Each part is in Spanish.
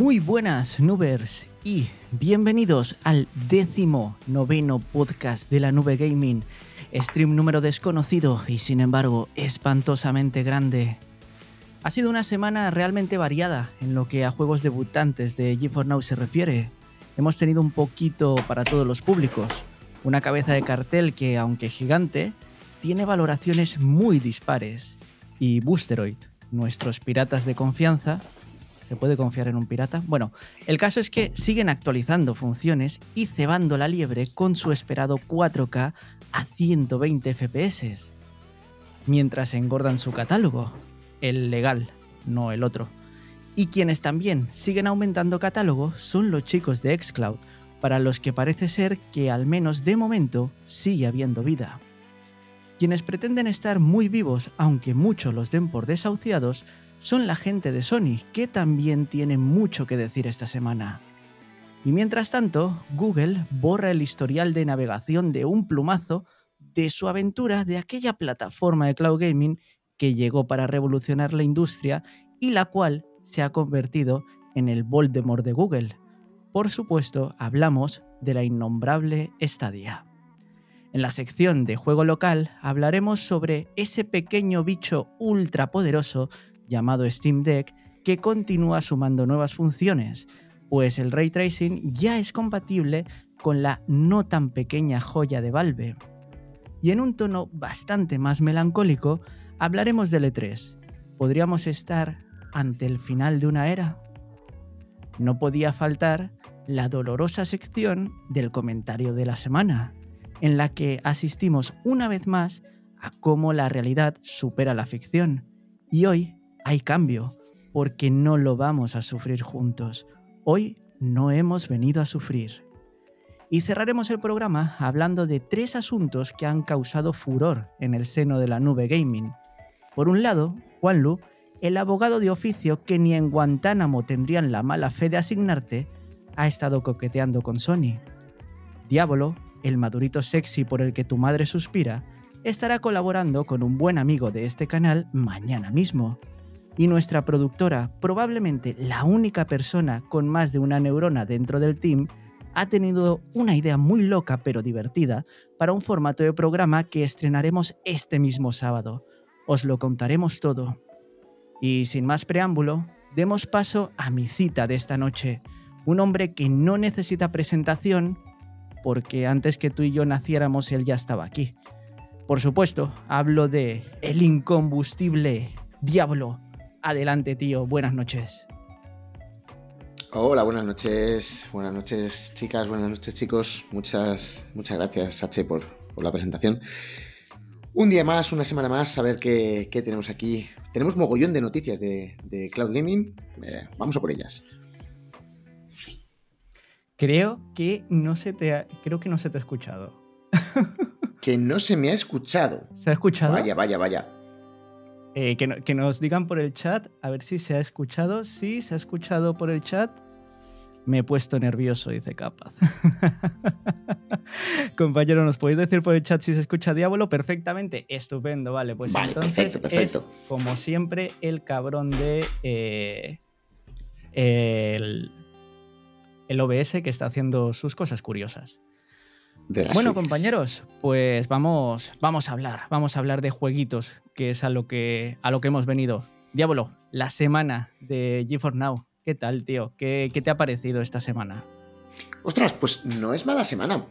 Muy buenas, Nubers, y bienvenidos al décimo noveno podcast de la Nube Gaming. Stream número desconocido y sin embargo espantosamente grande. Ha sido una semana realmente variada en lo que a juegos debutantes de GeForce Now se refiere. Hemos tenido un poquito para todos los públicos. Una cabeza de cartel que, aunque gigante, tiene valoraciones muy dispares. Y Boosteroid, nuestros piratas de confianza, ¿Se puede confiar en un pirata? Bueno, el caso es que siguen actualizando funciones y cebando la liebre con su esperado 4K a 120 FPS. Mientras engordan su catálogo, el legal, no el otro. Y quienes también siguen aumentando catálogo son los chicos de Xcloud, para los que parece ser que al menos de momento sigue habiendo vida. Quienes pretenden estar muy vivos, aunque muchos los den por desahuciados, son la gente de Sony, que también tiene mucho que decir esta semana. Y mientras tanto, Google borra el historial de navegación de un plumazo de su aventura de aquella plataforma de cloud gaming que llegó para revolucionar la industria y la cual se ha convertido en el Voldemort de Google. Por supuesto, hablamos de la innombrable Stadia. En la sección de juego local hablaremos sobre ese pequeño bicho ultrapoderoso llamado Steam Deck que continúa sumando nuevas funciones, pues el ray tracing ya es compatible con la no tan pequeña joya de Valve. Y en un tono bastante más melancólico, hablaremos del E3. ¿Podríamos estar ante el final de una era? No podía faltar la dolorosa sección del comentario de la semana, en la que asistimos una vez más a cómo la realidad supera la ficción. Y hoy hay cambio, porque no lo vamos a sufrir juntos. Hoy no hemos venido a sufrir. Y cerraremos el programa hablando de tres asuntos que han causado furor en el seno de la nube gaming. Por un lado, Juan Lu, el abogado de oficio que ni en Guantánamo tendrían la mala fe de asignarte, ha estado coqueteando con Sony. Diablo, el madurito sexy por el que tu madre suspira, estará colaborando con un buen amigo de este canal mañana mismo y nuestra productora, probablemente la única persona con más de una neurona dentro del team, ha tenido una idea muy loca pero divertida para un formato de programa que estrenaremos este mismo sábado. Os lo contaremos todo. Y sin más preámbulo, demos paso a mi cita de esta noche. Un hombre que no necesita presentación porque antes que tú y yo naciéramos él ya estaba aquí. Por supuesto, hablo de el incombustible Diablo Adelante, tío. Buenas noches. Hola, buenas noches. Buenas noches, chicas. Buenas noches, chicos. Muchas, muchas gracias, H, por, la presentación. Un día más, una semana más, a ver qué, tenemos aquí. Tenemos mogollón de noticias de, Cloud Gaming. Eh, vamos a por ellas. Creo que no se te ha, creo que no se te ha escuchado. que no se me ha escuchado. ¿Se ha escuchado? Vaya, vaya, vaya. Eh, que, nos digan por el chat, a ver si se ha escuchado. Sí, se ha escuchado por el chat. Me he puesto nervioso, dice Capaz. Compañero, ¿nos podéis decir por el chat si se escucha Diablo? Perfectamente, estupendo, vale. Pues entonces es, como siempre, el cabrón de eh, el, el OBS que está haciendo sus cosas curiosas bueno, compañeros, pues vamos, vamos a hablar, vamos a hablar de jueguitos, que es a lo que, a lo que hemos venido. Diablo, la semana de GeForce Now. ¿Qué tal, tío? ¿Qué, te ha parecido esta semana? Ostras, pues no es mala semana.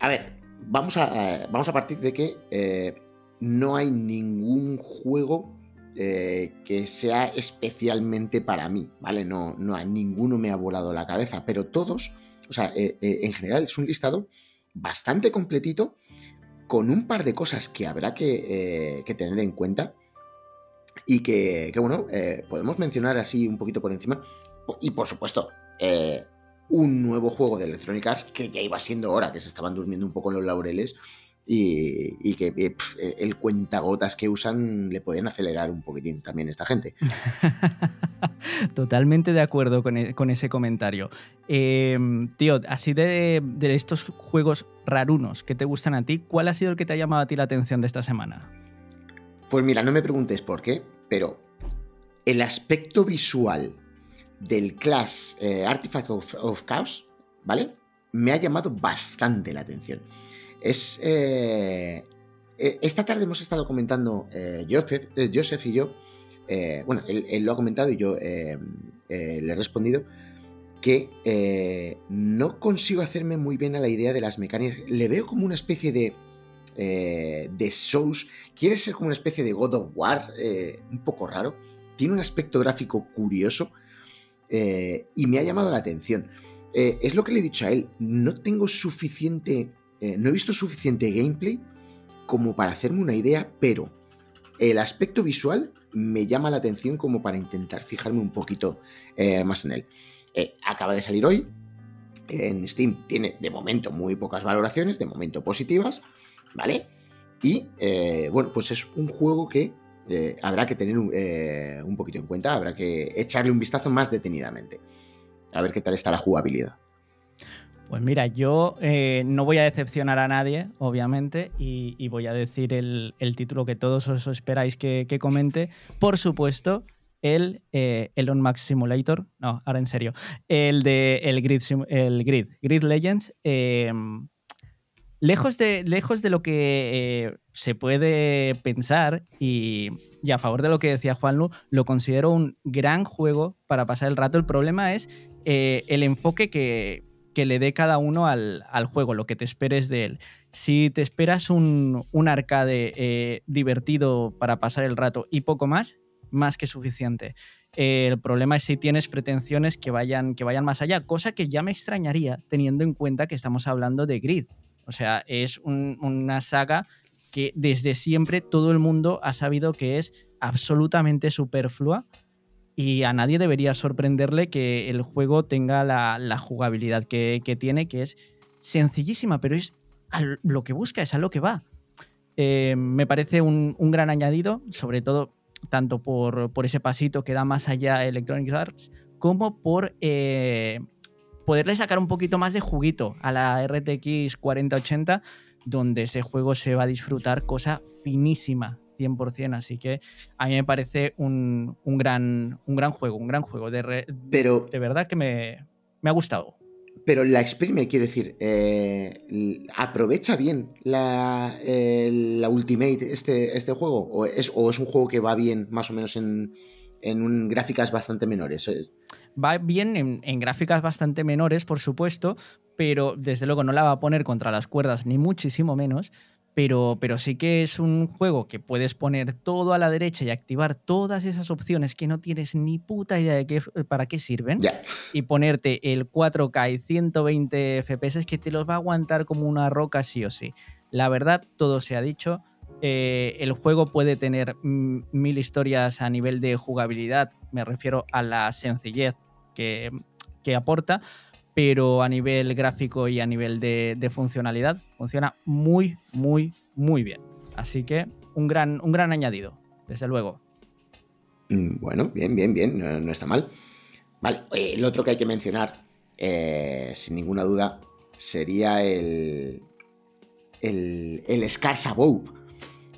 A ver, vamos a, eh, vamos a partir de que eh, no hay ningún juego eh, que sea especialmente para mí, ¿vale? No, no, ninguno me ha volado la cabeza, pero todos o sea, eh, eh, en general es un listado bastante completito con un par de cosas que habrá que, eh, tener en cuenta y que, bueno, podemos mencionar así un poquito por encima. Y por supuesto, un nuevo juego de Electronic Arts que ya iba siendo hora, que se estaban durmiendo un poco en los laureles y, que eh, eh, el cuentagotas que usan le pueden acelerar un poquitín también esta gente. Totalmente de acuerdo con, e, ese comentario. Em, tío, así de, estos juegos rarunos que te gustan a ti, ¿cuál ha sido el que te ha llamado a ti la atención de esta semana? Pues mira, no me preguntes por qué, pero el aspecto visual del Class eh, Artifact of, Chaos, ¿vale? Me ha llamado bastante la atención. Es. Eh, eh, esta tarde hemos estado comentando Joseph, Joseph, y yo. bueno, él, lo ha comentado y yo le he respondido que no consigo hacerme muy bien a la idea de las mecánicas. Le veo como una especie de. de Souls. Quiere ser como una especie de God of War. un poco raro. Tiene un aspecto gráfico curioso. Eh, y me ha llamado la atención. Eh, es lo que le he dicho a él, no tengo suficiente, eh, no he visto suficiente gameplay como para hacerme una idea, pero el aspecto visual me llama la atención como para intentar fijarme un poquito más en él. acaba de salir hoy, en Steam tiene de momento muy pocas valoraciones, de momento positivas, ¿vale? Y bueno, pues es un juego que eh, habrá que tener eh, un, poquito en cuenta, habrá que echarle un vistazo más detenidamente. A ver qué tal está la jugabilidad. Pues mira, yo eh, no voy a decepcionar a nadie, obviamente, y, voy a decir el, título que todos os esperáis que, comente. Por supuesto, el Elon Max Simulator. No, ahora en serio. El de el Grid, el Grid, Grid Legends. Lejos de, lejos de lo que eh, se puede pensar y, a favor de lo que decía Juanlu, lo considero un gran juego para pasar el rato. El problema es eh, el enfoque que, le dé cada uno al, juego, lo que te esperes de él. Si te esperas un, arcade eh, divertido para pasar el rato y poco más, más que suficiente. el problema es si tienes pretensiones que vayan, que vayan más allá, cosa que ya me extrañaría teniendo en cuenta que estamos hablando de Grid. O sea, es una saga que desde siempre todo el mundo ha sabido que es absolutamente superflua y a nadie debería sorprenderle que el juego tenga la, jugabilidad que, tiene, que es sencillísima, pero es lo que busca, es a lo que va. Eh, me parece un, gran añadido, sobre todo tanto por, ese pasito que da más allá Electronic Arts, como por eh, poderle sacar un poquito más de juguito a la RTX 4080, donde ese juego se va a disfrutar cosa finísima. 100%, así que a mí me parece un, gran, un gran juego, un gran juego. De, Pero, de verdad que me, ha gustado. Pero la exprime, quiero decir, eh, aprovecha bien la, la, Ultimate este, este juego, ¿O es, o es un juego que va bien más o menos en, en gráficas bastante menores. Va bien en, gráficas bastante menores, por supuesto, pero desde luego no la va a poner contra las cuerdas, ni muchísimo menos. Pero, pero sí que es un juego que puedes poner todo a la derecha y activar todas esas opciones que no tienes ni puta idea de qué, para qué sirven. Y ponerte el 4K y 120 FPS que te los va a aguantar como una roca sí o sí. La verdad, todo se ha dicho. Eh, el juego puede tener mil historias a nivel de jugabilidad, me refiero a la sencillez que, aporta, pero a nivel gráfico y a nivel de, funcionalidad funciona muy, muy, muy bien. Así que un gran, un gran añadido, desde luego. Mm, bueno, bien, bien, bien, no, está mal. Vale, el otro que hay que mencionar, eh, sin ninguna duda, sería el, el, el Scarsa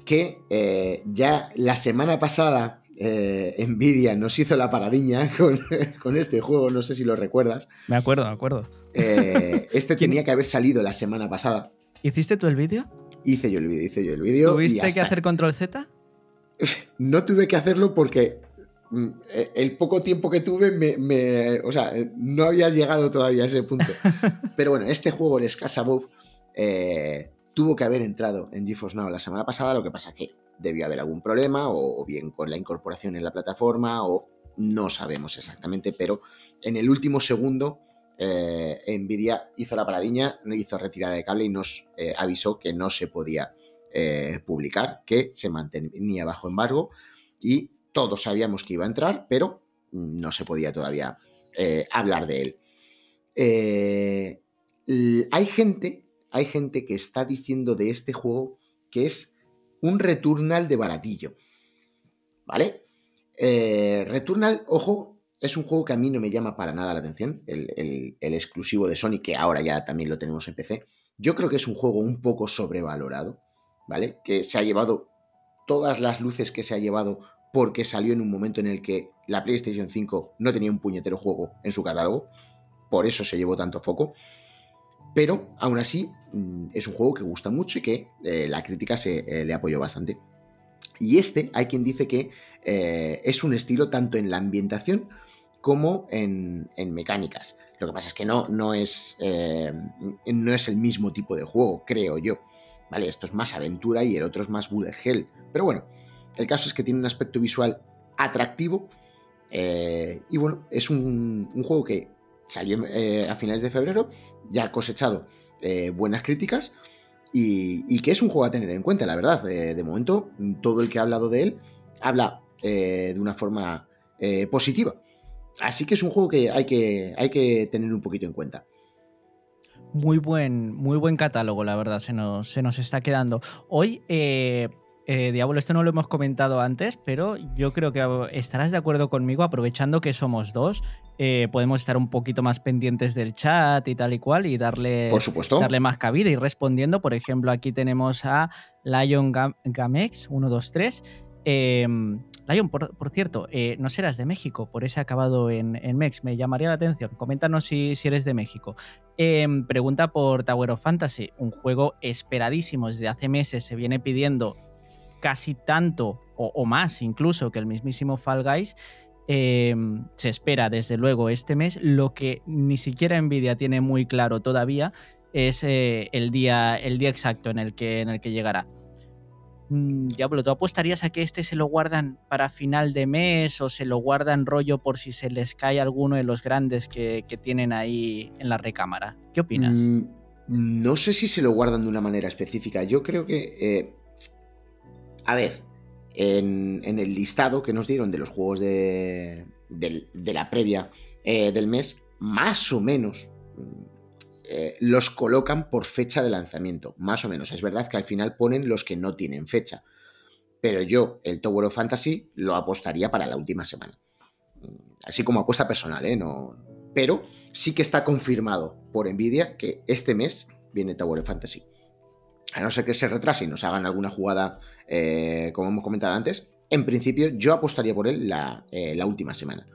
que eh, ya la semana pasada eh, Nvidia nos hizo la paradiña con, este juego, no sé si lo recuerdas. Me acuerdo, me acuerdo. Eh, este tenía que haber salido la semana pasada. ¿Hiciste tú el vídeo? Hice yo el vídeo, hice yo el vídeo. ¿Tuviste que hacer control Z? No tuve que hacerlo porque mm, el poco tiempo que tuve me, o sea, no había llegado todavía a ese punto. Pero bueno, este juego, el Scasa eh, tuvo que haber entrado en GeForce Now la semana pasada, lo que pasa que debió haber algún problema, o, bien con la incorporación en la plataforma, o no sabemos exactamente, pero en el último segundo eh, Nvidia hizo la paradiña, hizo retirada de cable y nos eh, avisó que no se podía eh, publicar, que se mantenía bajo embargo y todos sabíamos que iba a entrar, pero no se podía todavía hablar de él. hay gente hay gente que está diciendo de este juego que es un Returnal de baratillo. ¿Vale? Eh, Returnal, ojo, es un juego que a mí no me llama para nada la atención, el, exclusivo de Sony, que ahora ya también lo tenemos en PC. Yo creo que es un juego un poco sobrevalorado, ¿vale? Que se ha llevado todas las luces que se ha llevado porque salió en un momento en el que la PlayStation 5 no tenía un puñetero juego en su catálogo, por eso se llevó tanto foco. Pero aún así mm, es un juego que gusta mucho y que eh, la crítica se eh, le apoyó bastante. Y este hay quien dice que eh, es un estilo tanto en la ambientación como en, mecánicas. Lo que pasa es que no, no, es, no es el mismo tipo de juego, creo yo. ¿Vale? Esto es más aventura y el otro es más bullet hell. Pero bueno, el caso es que tiene un aspecto visual atractivo. y bueno, es un juego que salió eh, a finales de febrero, ya ha cosechado eh, buenas críticas y, que es un juego a tener en cuenta, la verdad. de momento, todo el que ha hablado de él habla eh, de una forma positiva. Así que es un juego que hay, que hay que tener un poquito en cuenta. Muy buen, muy buen catálogo, la verdad, se nos, se nos está quedando. Hoy eh, Diablo, esto no lo hemos comentado antes, pero yo creo que estarás de acuerdo conmigo, aprovechando que somos dos, eh, podemos estar un poquito más pendientes del chat y tal y cual y darle, por supuesto. darle más cabida y respondiendo. Por ejemplo, aquí tenemos a Lion Gamex 123. Em, Lion, por, cierto, eh, no serás de México, por ese acabado en, Mex, me llamaría la atención. Coméntanos si, si eres de México. Em, pregunta por Tower of Fantasy, un juego esperadísimo desde hace meses, se viene pidiendo casi tanto o, más incluso que el mismísimo Fall Guys. Em, se espera desde luego este mes. Lo que ni siquiera Nvidia tiene muy claro todavía es eh, el, día, el día exacto en el que, en el que llegará. Mm, Diablo, ¿tú apostarías a que este se lo guardan para final de mes o se lo guardan rollo por si se les cae alguno de los grandes que, tienen ahí en la recámara? ¿Qué opinas? Mm, no sé si se lo guardan de una manera específica. Yo creo que eh, a ver, en, el listado que nos dieron de los juegos de, la previa eh, del mes, más o menos mm, eh, los colocan por fecha de lanzamiento. Más o menos. Es verdad que al final ponen los que no tienen fecha. Pero yo, el Tower of Fantasy, lo apostaría para la última semana. Mm, así como apuesta personal, ¿eh? No... Pero sí que está confirmado por Nvidia que este mes viene Tower of Fantasy a no ser que se retrase y nos hagan alguna jugada, eh, como hemos comentado antes, en principio yo apostaría por él la, eh, última semana.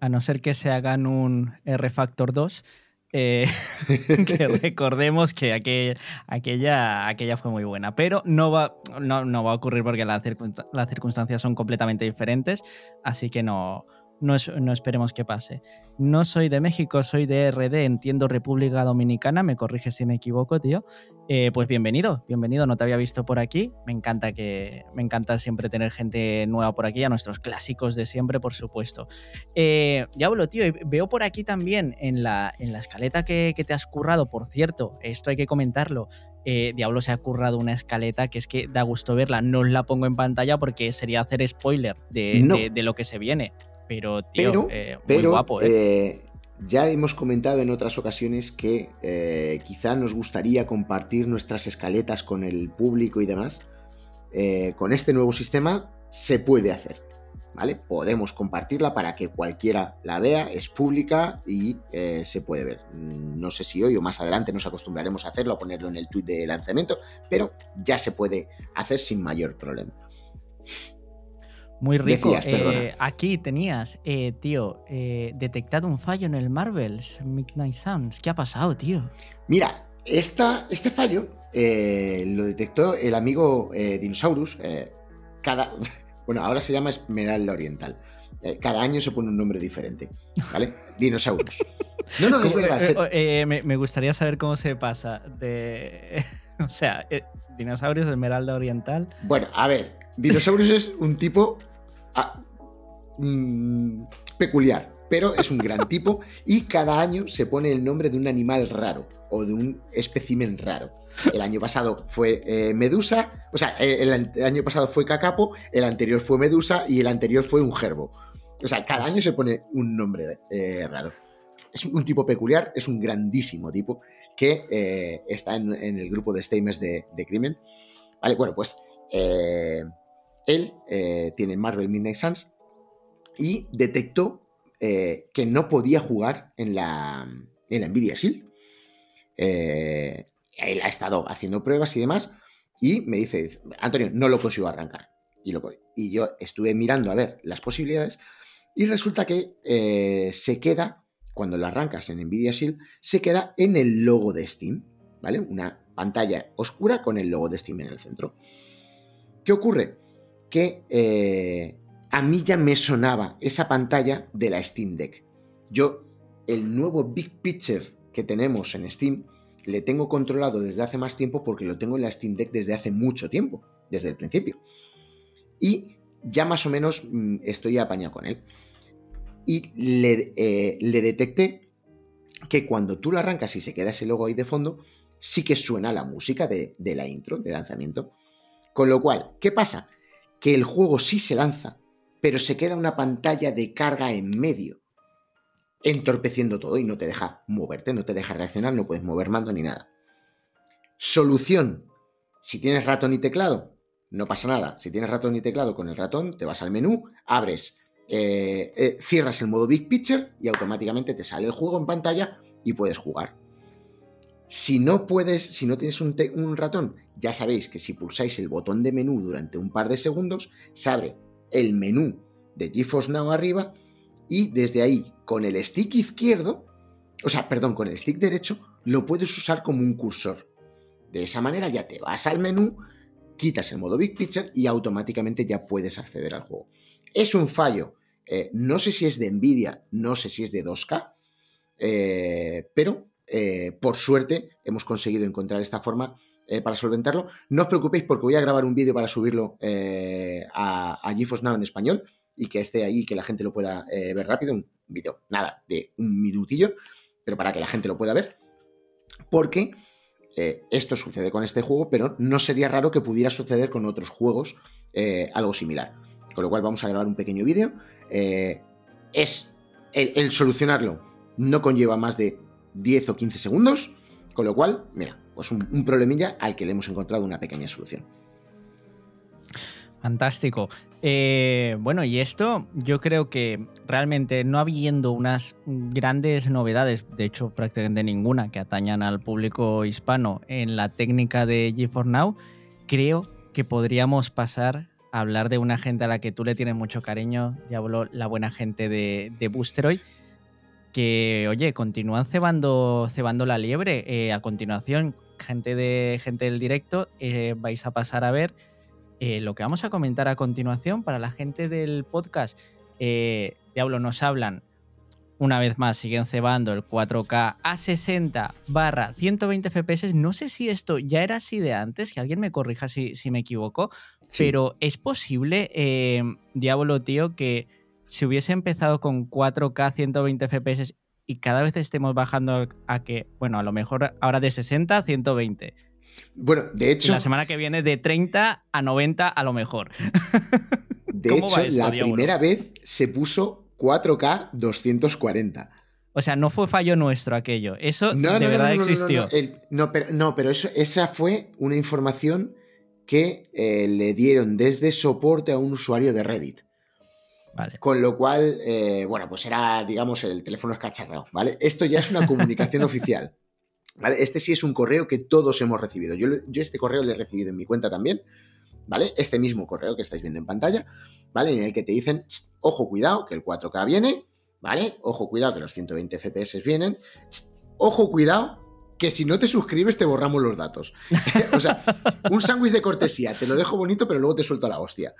A no ser que se hagan un R-Factor 2, eh, que recordemos que aquella, aquella fue muy buena, pero no va, no, va a ocurrir porque las circunstancias son completamente diferentes, así que no, no, esperemos que pase. No soy de México, soy de RD, entiendo República Dominicana, me corrige si me equivoco, tío. Eh, pues bienvenido, bienvenido, no te había visto por aquí. Me encanta que me encanta siempre tener gente nueva por aquí, a nuestros clásicos de siempre, por supuesto. Eh, Diablo, tío, veo por aquí también en la, en la escaleta que, te has currado, por cierto, esto hay que comentarlo. Eh, Diablo se ha currado una escaleta que es que da gusto verla. No os la pongo en pantalla porque sería hacer spoiler de, de lo que se viene. Pero, tío, eh, muy guapo, ¿eh? ¿eh? Ya hemos comentado en otras ocasiones que eh, quizá nos gustaría compartir nuestras escaletas con el público y demás. con este nuevo sistema se puede hacer. ¿Vale? Podemos compartirla para que cualquiera la vea, es pública y se puede ver. No sé si hoy o más adelante nos acostumbraremos a hacerlo, a ponerlo en el tweet de lanzamiento, pero ya se puede hacer sin mayor problema. Muy rico. Eh, aquí tenías, eh, tío, eh, detectado un fallo en el Marvels Midnight Suns. ¿Qué ha pasado, tío? Mira, esta, este fallo lo detectó el amigo Dinosaurus. cada, bueno, ahora se llama Esmeralda Oriental. cada año se pone un nombre diferente, ¿vale? Dinosaurus. No, no, es verdad. Me, me, gustaría saber cómo se pasa de... o sea, Dinosaurus, Esmeralda Oriental. Bueno, a ver, Dinosaurus es un tipo ah, mm, peculiar, pero es un gran tipo y cada año se pone el nombre de un animal raro o de un espécimen raro. El año pasado fue eh, Medusa, o sea, eh, el, año pasado fue Cacapo, el anterior fue Medusa y el anterior fue un gerbo. O sea, cada año se pone un nombre eh, raro. Es un tipo peculiar, es un grandísimo tipo que está en, el grupo de Stamers de, de crimen. Vale, bueno, pues él eh, tiene Marvel Midnight Suns y detectó eh, que no podía jugar en la, en Nvidia Shield. Eh, él ha estado haciendo pruebas y demás y me dice, Antonio, no lo consigo arrancar. y yo estuve mirando a ver las posibilidades y resulta que eh, se queda, cuando lo arrancas en Nvidia Shield, se queda en el logo de Steam, ¿vale? Una pantalla oscura con el logo de Steam en el centro. ¿Qué ocurre? Que eh, a mí ya me sonaba esa pantalla de la Steam Deck. Yo, el nuevo Big Picture que tenemos en Steam, le tengo controlado desde hace más tiempo porque lo tengo en la Steam Deck desde hace mucho tiempo, desde el principio. Y ya más o menos mm, estoy apañado con él. Y le, eh, le detecté que cuando tú lo arrancas y se queda ese logo ahí de fondo, sí que suena la música de, de la intro, de lanzamiento. Con lo cual, ¿qué pasa? Que el juego sí se lanza, pero se queda una pantalla de carga en medio, entorpeciendo todo y no te deja moverte, no te deja reaccionar, no puedes mover mando ni nada. Solución. Si tienes ratón y teclado, no pasa nada. Si tienes ratón y teclado con el ratón, te vas al menú, abres, eh, eh, cierras el modo Big Picture y automáticamente te sale el juego en pantalla y puedes jugar. Si no puedes, si no tienes un, ratón, ya sabéis que si pulsáis el botón de menú durante un par de segundos, se abre el menú de GeForce Now arriba y desde ahí, con el stick izquierdo, o sea, perdón, con el stick derecho, lo puedes usar como un cursor. De esa manera ya te vas al menú, quitas el modo Big Picture y automáticamente ya puedes acceder al juego. Es un fallo. Eh, no sé si es de Nvidia, no sé si es de 2K, eh, pero eh, por suerte hemos conseguido encontrar esta forma para solventarlo. No os preocupéis porque voy a grabar un vídeo para subirlo a, a GeForce Now en español y que esté ahí, que la gente lo pueda ver rápido. Un vídeo, nada, de un minutillo, pero para que la gente lo pueda ver. Porque eh, esto sucede con este juego, pero no sería raro que pudiera suceder con otros juegos eh, algo similar. Con lo cual vamos a grabar un pequeño vídeo. Eh, es el, solucionarlo no conlleva más de 10 o 15 segundos, con lo cual, mira, pues un problemilla al que le hemos encontrado una pequeña solución. Fantástico. Eh, bueno, y esto yo creo que realmente no habiendo unas grandes novedades, de hecho prácticamente ninguna, que atañan al público hispano en la técnica de GeForce Now, creo que podríamos pasar a hablar de una gente a la que tú le tienes mucho cariño, habló la buena gente de, de que, oye, continúan cebando, cebando la liebre. Eh, a continuación, gente, de, gente del directo, eh, vais a pasar a ver eh, lo que vamos a comentar a continuación para la gente del podcast. Diablo, nos hablan una vez más, siguen cebando el 4K a 60 barra 120 FPS. No sé si esto ya era así de antes, que alguien me corrija si, si me equivoco, pero es posible, Diablo, tío, que si hubiese empezado con 4K 120 FPS y cada vez estemos bajando a que, bueno, a lo mejor ahora de 60 a 120 bueno, de hecho. la semana que viene de 30 a 90 a lo mejor. De hecho, la primera vez se puso 4K 240. O sea, no fue fallo nuestro aquello. Eso de verdad existió. No, pero, no, pero eso, esa fue una información que eh, le dieron desde soporte a un usuario de Reddit. Vale. Con lo cual, eh, bueno, pues era, digamos, el teléfono escacharrado, ¿vale? Esto ya es una comunicación oficial. Este sí es un correo que todos hemos recibido. Yo, yo este correo lo he recibido en mi cuenta también, ¿vale? Este mismo correo que estáis viendo en pantalla, ¿vale? En el que te dicen, ojo, cuidado, que el 4K viene, ¿vale? Ojo, cuidado, que los 120 FPS vienen. Ojo, cuidado, que si no te suscribes te borramos los datos. o sea, un sándwich de cortesía, te lo dejo bonito, pero luego te suelto la hostia.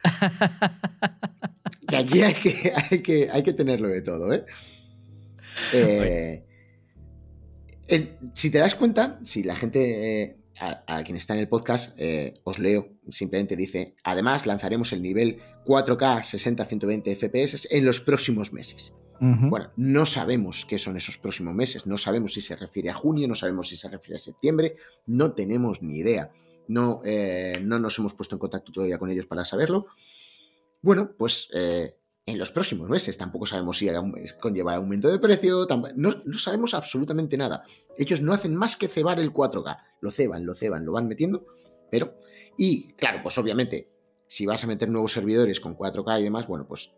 que aquí hay que tenerlo de todo, ¿eh? eh si te das cuenta, si la gente, eh, a, quien está en el podcast, eh, os leo, simplemente dice, además lanzaremos el nivel 4K 60-120 FPS en los próximos meses. Bueno, no sabemos qué son esos próximos meses, no sabemos si se refiere a junio, no sabemos si se refiere a septiembre, no tenemos ni idea. No, eh, no nos hemos puesto en contacto todavía con ellos para saberlo. Bueno, pues en los próximos meses. Tampoco sabemos si conlleva aumento de precio, no, sabemos absolutamente nada. Ellos no hacen más que cebar el 4K. Lo ceban, lo ceban, lo van metiendo, pero... Y claro, pues obviamente, si vas a meter nuevos servidores con 4K y demás, bueno, pues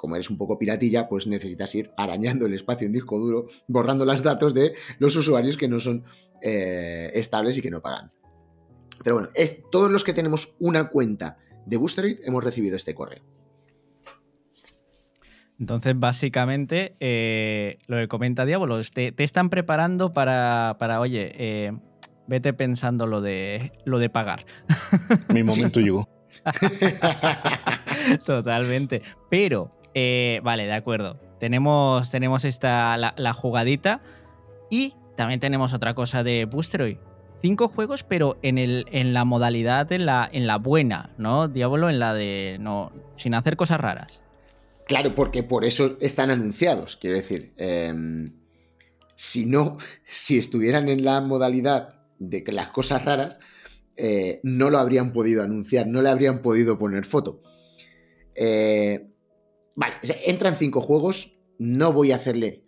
como eres un poco piratilla, pues necesitas ir arañando el espacio en disco duro, borrando los datos de los usuarios que no son eh, estables y que no pagan. Pero bueno, es, todos los que tenemos una cuenta de Boosteroid hemos recibido este correo. Entonces, básicamente, eh, lo que comenta Diablo, te, te están preparando para, para oye, eh, vete pensando lo de, lo de pagar. Mi momento llegó. Totalmente. Pero, eh, vale, de acuerdo. Tenemos, tenemos esta, la, jugadita y también tenemos otra cosa de Boosteroid. Cinco juegos, pero en, el, en la modalidad, en la, en la buena, ¿no? Diablo, en la de. no sin hacer cosas raras. Claro, porque por eso están anunciados. Quiero decir, em, si no, si estuvieran en la modalidad de que las cosas raras, eh, no lo habrían podido anunciar, no le habrían podido poner foto. Eh, vale, entran cinco juegos, no voy a hacerle,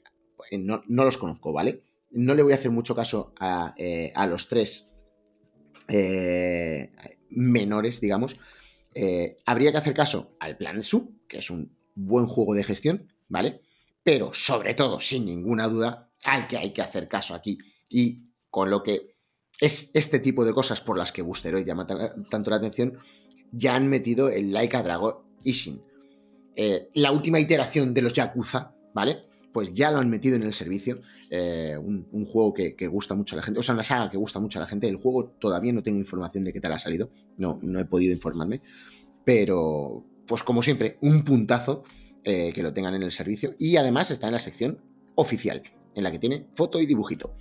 no, los conozco, ¿vale? No le voy a hacer mucho caso a, eh, a los tres menores, digamos. habría que hacer caso al Plan Sub, que es un buen juego de gestión, ¿vale? Pero sobre todo, sin ninguna duda, al que hay que hacer caso aquí y con lo que es este tipo de cosas por las que Boosteroid llama tanto la atención, ya han metido el Laika Drago Ishin. Eh, la última iteración de los Yakuza, ¿vale? Pues ya lo han metido en el servicio. Eh, un, juego que, gusta mucho a la gente. O sea, una saga que gusta mucho a la gente. El juego todavía no tengo información de qué tal ha salido. No, no he podido informarme. Pero, pues como siempre, un puntazo eh, que lo tengan en el servicio. Y además está en la sección oficial, en la que tiene foto y dibujito.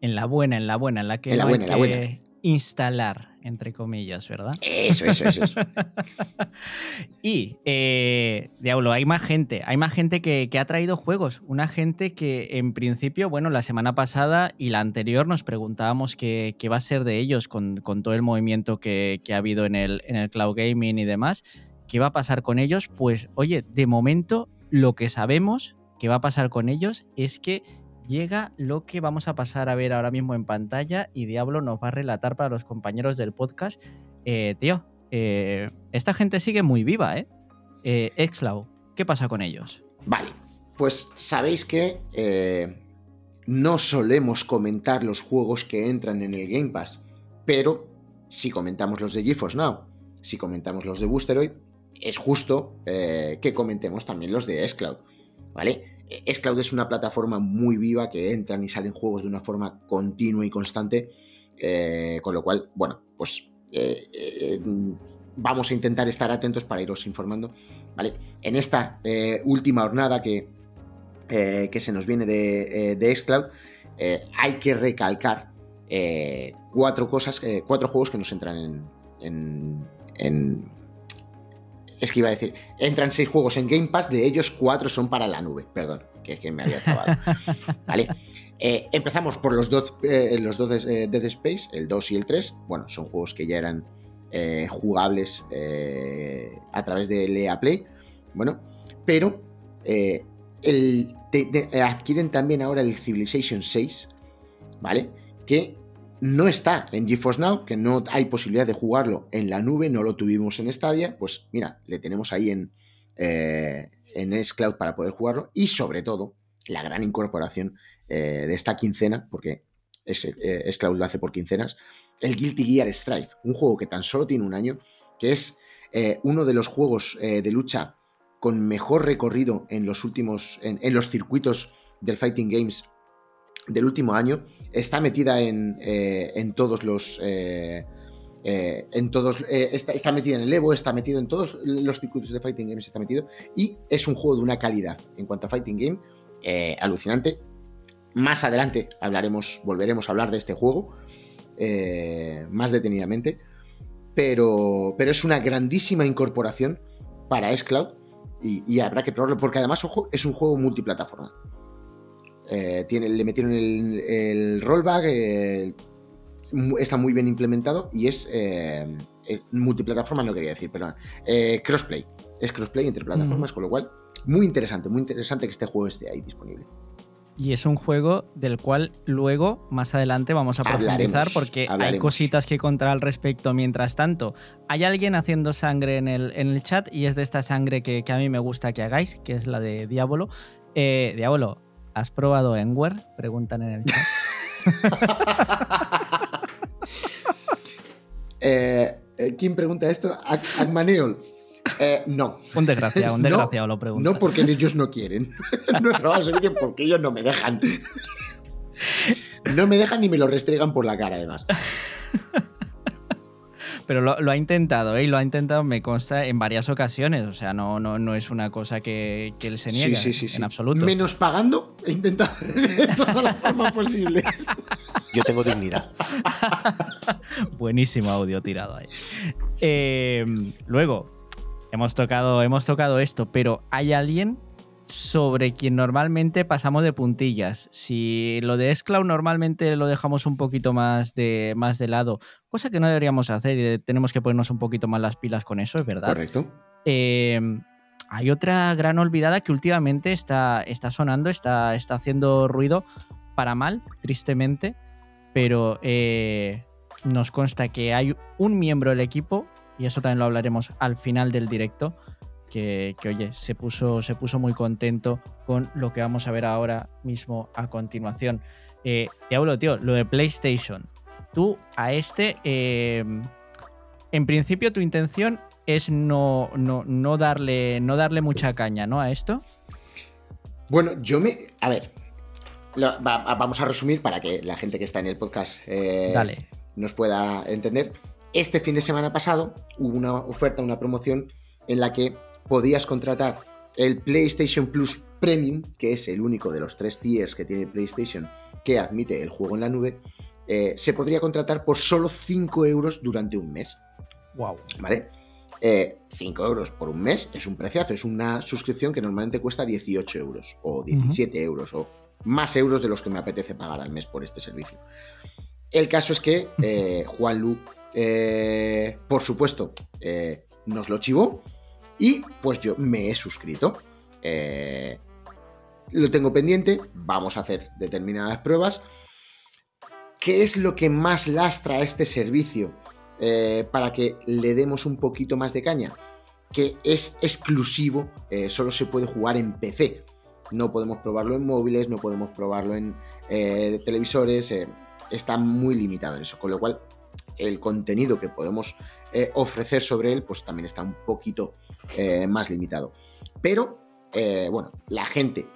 En la buena, en la buena, en la que, hay que instalar, entre comillas, ¿verdad? Eso, eso, eso. eso. y, eh, Diablo, hay más gente, hay más gente que, ha traído juegos. Una gente que en principio, bueno, la semana pasada y la anterior nos preguntábamos qué, va a ser de ellos con, todo el movimiento que, ha habido en el, en el cloud gaming y demás. ¿Qué va a pasar con ellos? Pues, oye, de momento lo que sabemos que va a pasar con ellos es que llega lo que vamos a pasar a ver ahora mismo en pantalla y Diablo nos va a relatar para los compañeros del podcast. Eh, tío, eh, esta gente sigue muy viva, ¿eh? eh Exlau, ¿qué pasa con ellos? Vale, pues sabéis que no solemos comentar los juegos que entran en el Game Pass, pero si comentamos los de GeForce Now, si comentamos los de Boosteroid, es justo que comentemos también los de Xcloud, ¿vale? Xcloud es una plataforma muy viva que entran y salen juegos de una forma continua y constante, eh, con lo cual, bueno, pues eh, eh, vamos a intentar estar atentos para iros informando, ¿vale? En esta última jornada que, que, se nos viene de, de Xcloud, hay que recalcar cuatro cosas, cuatro juegos que nos entran en, en es que iba a decir, entran seis juegos en Game Pass, de ellos cuatro son para la nube, perdón, que es que me había trabado. ¿Vale? Eh, empezamos por los dos, eh, los dos de, eh, Dead Space, el 2 y el 3. Bueno, son juegos que ya eran jugables a través de Lea Play. Bueno, pero el, adquieren también ahora el Civilization 6, ¿vale? Que no está en GeForce Now, que no hay posibilidad de jugarlo en la nube, no lo tuvimos en Stadia, pues mira, le tenemos ahí en, eh, en para poder jugarlo. Y sobre todo la gran incorporación eh, de esta quincena, porque es, eh, lo hace por quincenas, el Guilty Gear Strive, un juego que tan solo tiene un año, que es eh, uno de los juegos de lucha con mejor recorrido en los últimos, en los circuitos del Fighting Games del último año. Está metida en, eh, en todos los. Eh, eh, en todos. Está, está, metida en el Evo, está metido en todos los circuitos de Fighting Games, está metido. Y es un juego de una calidad en cuanto a Fighting Game alucinante. Más adelante hablaremos, volveremos a hablar de este juego más detenidamente. Pero, pero es una grandísima incorporación para S-Cloud y, y habrá que probarlo porque además, ojo, es un juego multiplataforma. Eh, tiene, le metieron el, rollback, eh, está muy bien implementado y es, eh, multiplataforma, no quería decir, pero crossplay. Es crossplay entre plataformas, con lo cual, muy interesante, muy interesante que este juego esté ahí disponible. Y es un juego del cual luego, más adelante, vamos a profundizar porque hay cositas que contar al respecto. Mientras tanto, hay alguien haciendo sangre en el, en el chat y es de esta sangre que, a mí me gusta que hagáis, que es la de Diablo. Diablo, ¿Has probado Enware? Preguntan en el chat. Eh, Eh, ¿Quién pregunta esto? Agmaneol. Eh, no. Un desgraciado, un desgraciado lo pregunta. No porque ellos no quieren. no he servicio porque ellos no me dejan. No me dejan ni me lo restregan por la cara, además. Pero lo, ha intentado, ¿eh? Y lo ha intentado, me consta, en varias ocasiones. O sea, no, no, no es una cosa que, él se niegue sí, sí, sí, en absoluto. Menos pagando, he intentado de todas las formas posibles. Yo tengo dignidad. Buenísimo audio tirado ahí. Eh, luego, hemos tocado, hemos tocado esto, pero ¿hay alguien sobre quien normalmente pasamos de puntillas. Si lo de Scloud normalmente lo dejamos un poquito más de, más de lado, cosa que no deberíamos hacer y tenemos que ponernos un poquito más las pilas con eso, es verdad. Correcto. Em, hay otra gran olvidada que últimamente está, está sonando, está, está haciendo ruido para mal, tristemente, pero eh, nos consta que hay un miembro del equipo, y eso también lo hablaremos al final del directo, que, oye, se puso, se puso muy contento con lo que vamos a ver ahora mismo a continuación. Eh, Diablo, tío, lo de PlayStation. Tú a este, eh, en principio tu intención es no, no, darle, no darle mucha caña, ¿no? A esto. Bueno, yo me... A ver, vamos a resumir para que la gente que está en el podcast eh, nos pueda entender. Este fin de semana pasado hubo una oferta, una promoción en la que podías contratar el PlayStation Plus Premium, que es el único de los tres tiers que tiene PlayStation que admite el juego en la nube, eh, se podría contratar por solo 5 euros durante un mes. Wow. ¿Vale? 5 eh, euros por un mes es un preciazo, es una suscripción que normalmente cuesta 18 euros o 17 euros o más euros de los que me apetece pagar al mes por este servicio. El caso es que eh, Juan Lu, por supuesto, nos lo chivó y pues yo me he suscrito. Eh, lo tengo pendiente, vamos a hacer determinadas pruebas. ¿Qué es lo que más lastra a este servicio eh, para que le demos un poquito más de caña? Que es exclusivo, eh, solo se puede jugar en PC. No podemos probarlo en móviles, no podemos probarlo en televisores, está muy limitado en eso, con lo cual el contenido que podemos ofrecer sobre él pues también está un poquito eh, más limitado. Pero, eh, bueno, la gente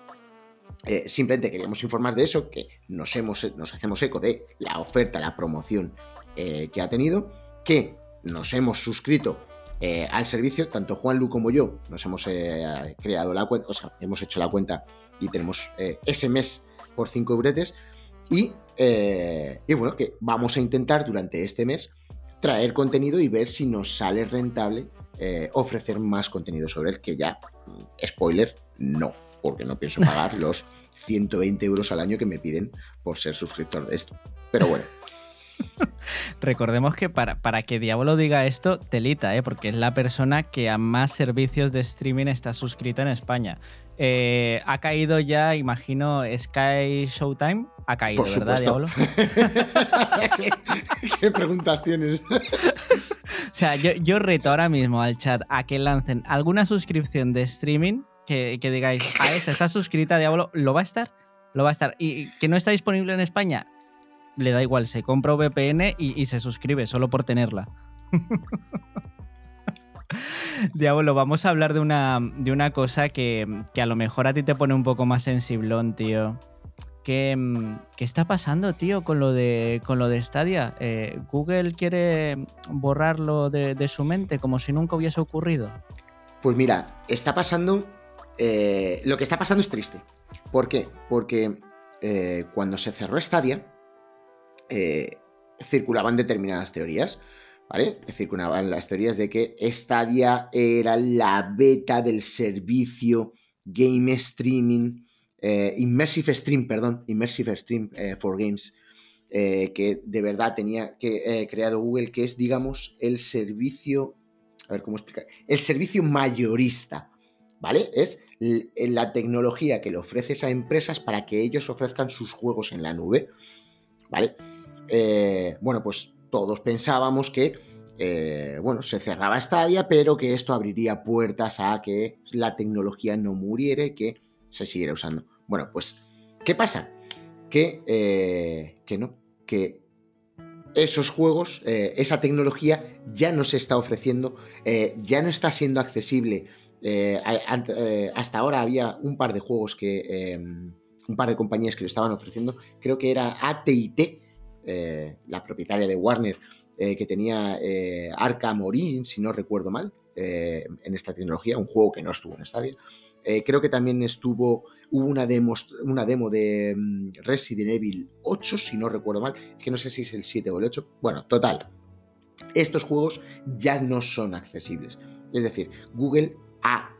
eh, simplemente queríamos informar de eso, que nos, hemos, nos hacemos eco de la oferta, la promoción que ha tenido, que nos hemos suscrito al servicio, tanto Juan Lu como yo nos hemos creado la cuenta, o sea, hemos hecho la cuenta y tenemos ese mes por 5 euretes. Y, y bueno, que vamos a intentar durante este mes traer contenido y ver si nos sale rentable eh, ofrecer más contenido sobre él, que ya, mm, spoiler, no, porque no pienso pagar los 120 euros al año que me piden por ser suscriptor de esto. Pero bueno. Recordemos que para, para, que Diablo diga esto, telita, ¿eh? porque es la persona que a más servicios de streaming está suscrita en España. Eh, ha caído ya, imagino, Sky Showtime. Ha caído, ¿verdad, Diablo? ¿Qué, preguntas tienes? o sea, yo, reto ahora mismo al chat a que lancen alguna suscripción de streaming que, digáis, a esta está suscrita, Diablo, ¿lo va a estar? Lo va a estar. ¿Y que no está disponible en España? Le da igual, se compra VPN y, y se suscribe solo por tenerla. Diablo, vamos a hablar de una, de una cosa que, a lo mejor a ti te pone un poco más sensiblón, tío. ¿Qué, está pasando, tío, con lo de, con lo de Stadia? Eh, ¿Google quiere borrarlo de, su mente como si nunca hubiese ocurrido? Pues mira, está pasando... Eh, lo que está pasando es triste. ¿Por qué? Porque eh, cuando se cerró Stadia, circulaban determinadas teorías. ¿Vale? Circulaban las teorías de que Stadia era la beta del servicio game streaming, eh, Immersive Stream, perdón, Immersive Stream eh, for Games, eh, que de verdad tenía que, creado Google, que es, digamos, el servicio, a ver cómo explicar, el servicio mayorista, ¿vale? Es la tecnología que le ofreces a empresas para que ellos ofrezcan sus juegos en la nube, ¿vale? bueno, pues todos pensábamos que eh, bueno, se cerraba Stadia, pero que esto abriría puertas a que la tecnología no muriera y que se siguiera usando. Bueno, pues, ¿qué pasa? Que, eh, que no, que esos juegos, eh, esa tecnología ya no se está ofreciendo, ya no está siendo accesible. Hasta ahora había un par de juegos que, un par de compañías que lo estaban ofreciendo. Creo que era ATT, la propietaria de Warner, que tenía Arca Morin, si no recuerdo mal, en esta tecnología, un juego que no estuvo en Stadia. creo que también estuvo Hubo una demo, una demo de mm, Resident Evil 8, si no recuerdo mal, que no sé si es el 7 o el 8. Bueno, total. Estos juegos ya no son accesibles. Es decir, Google ha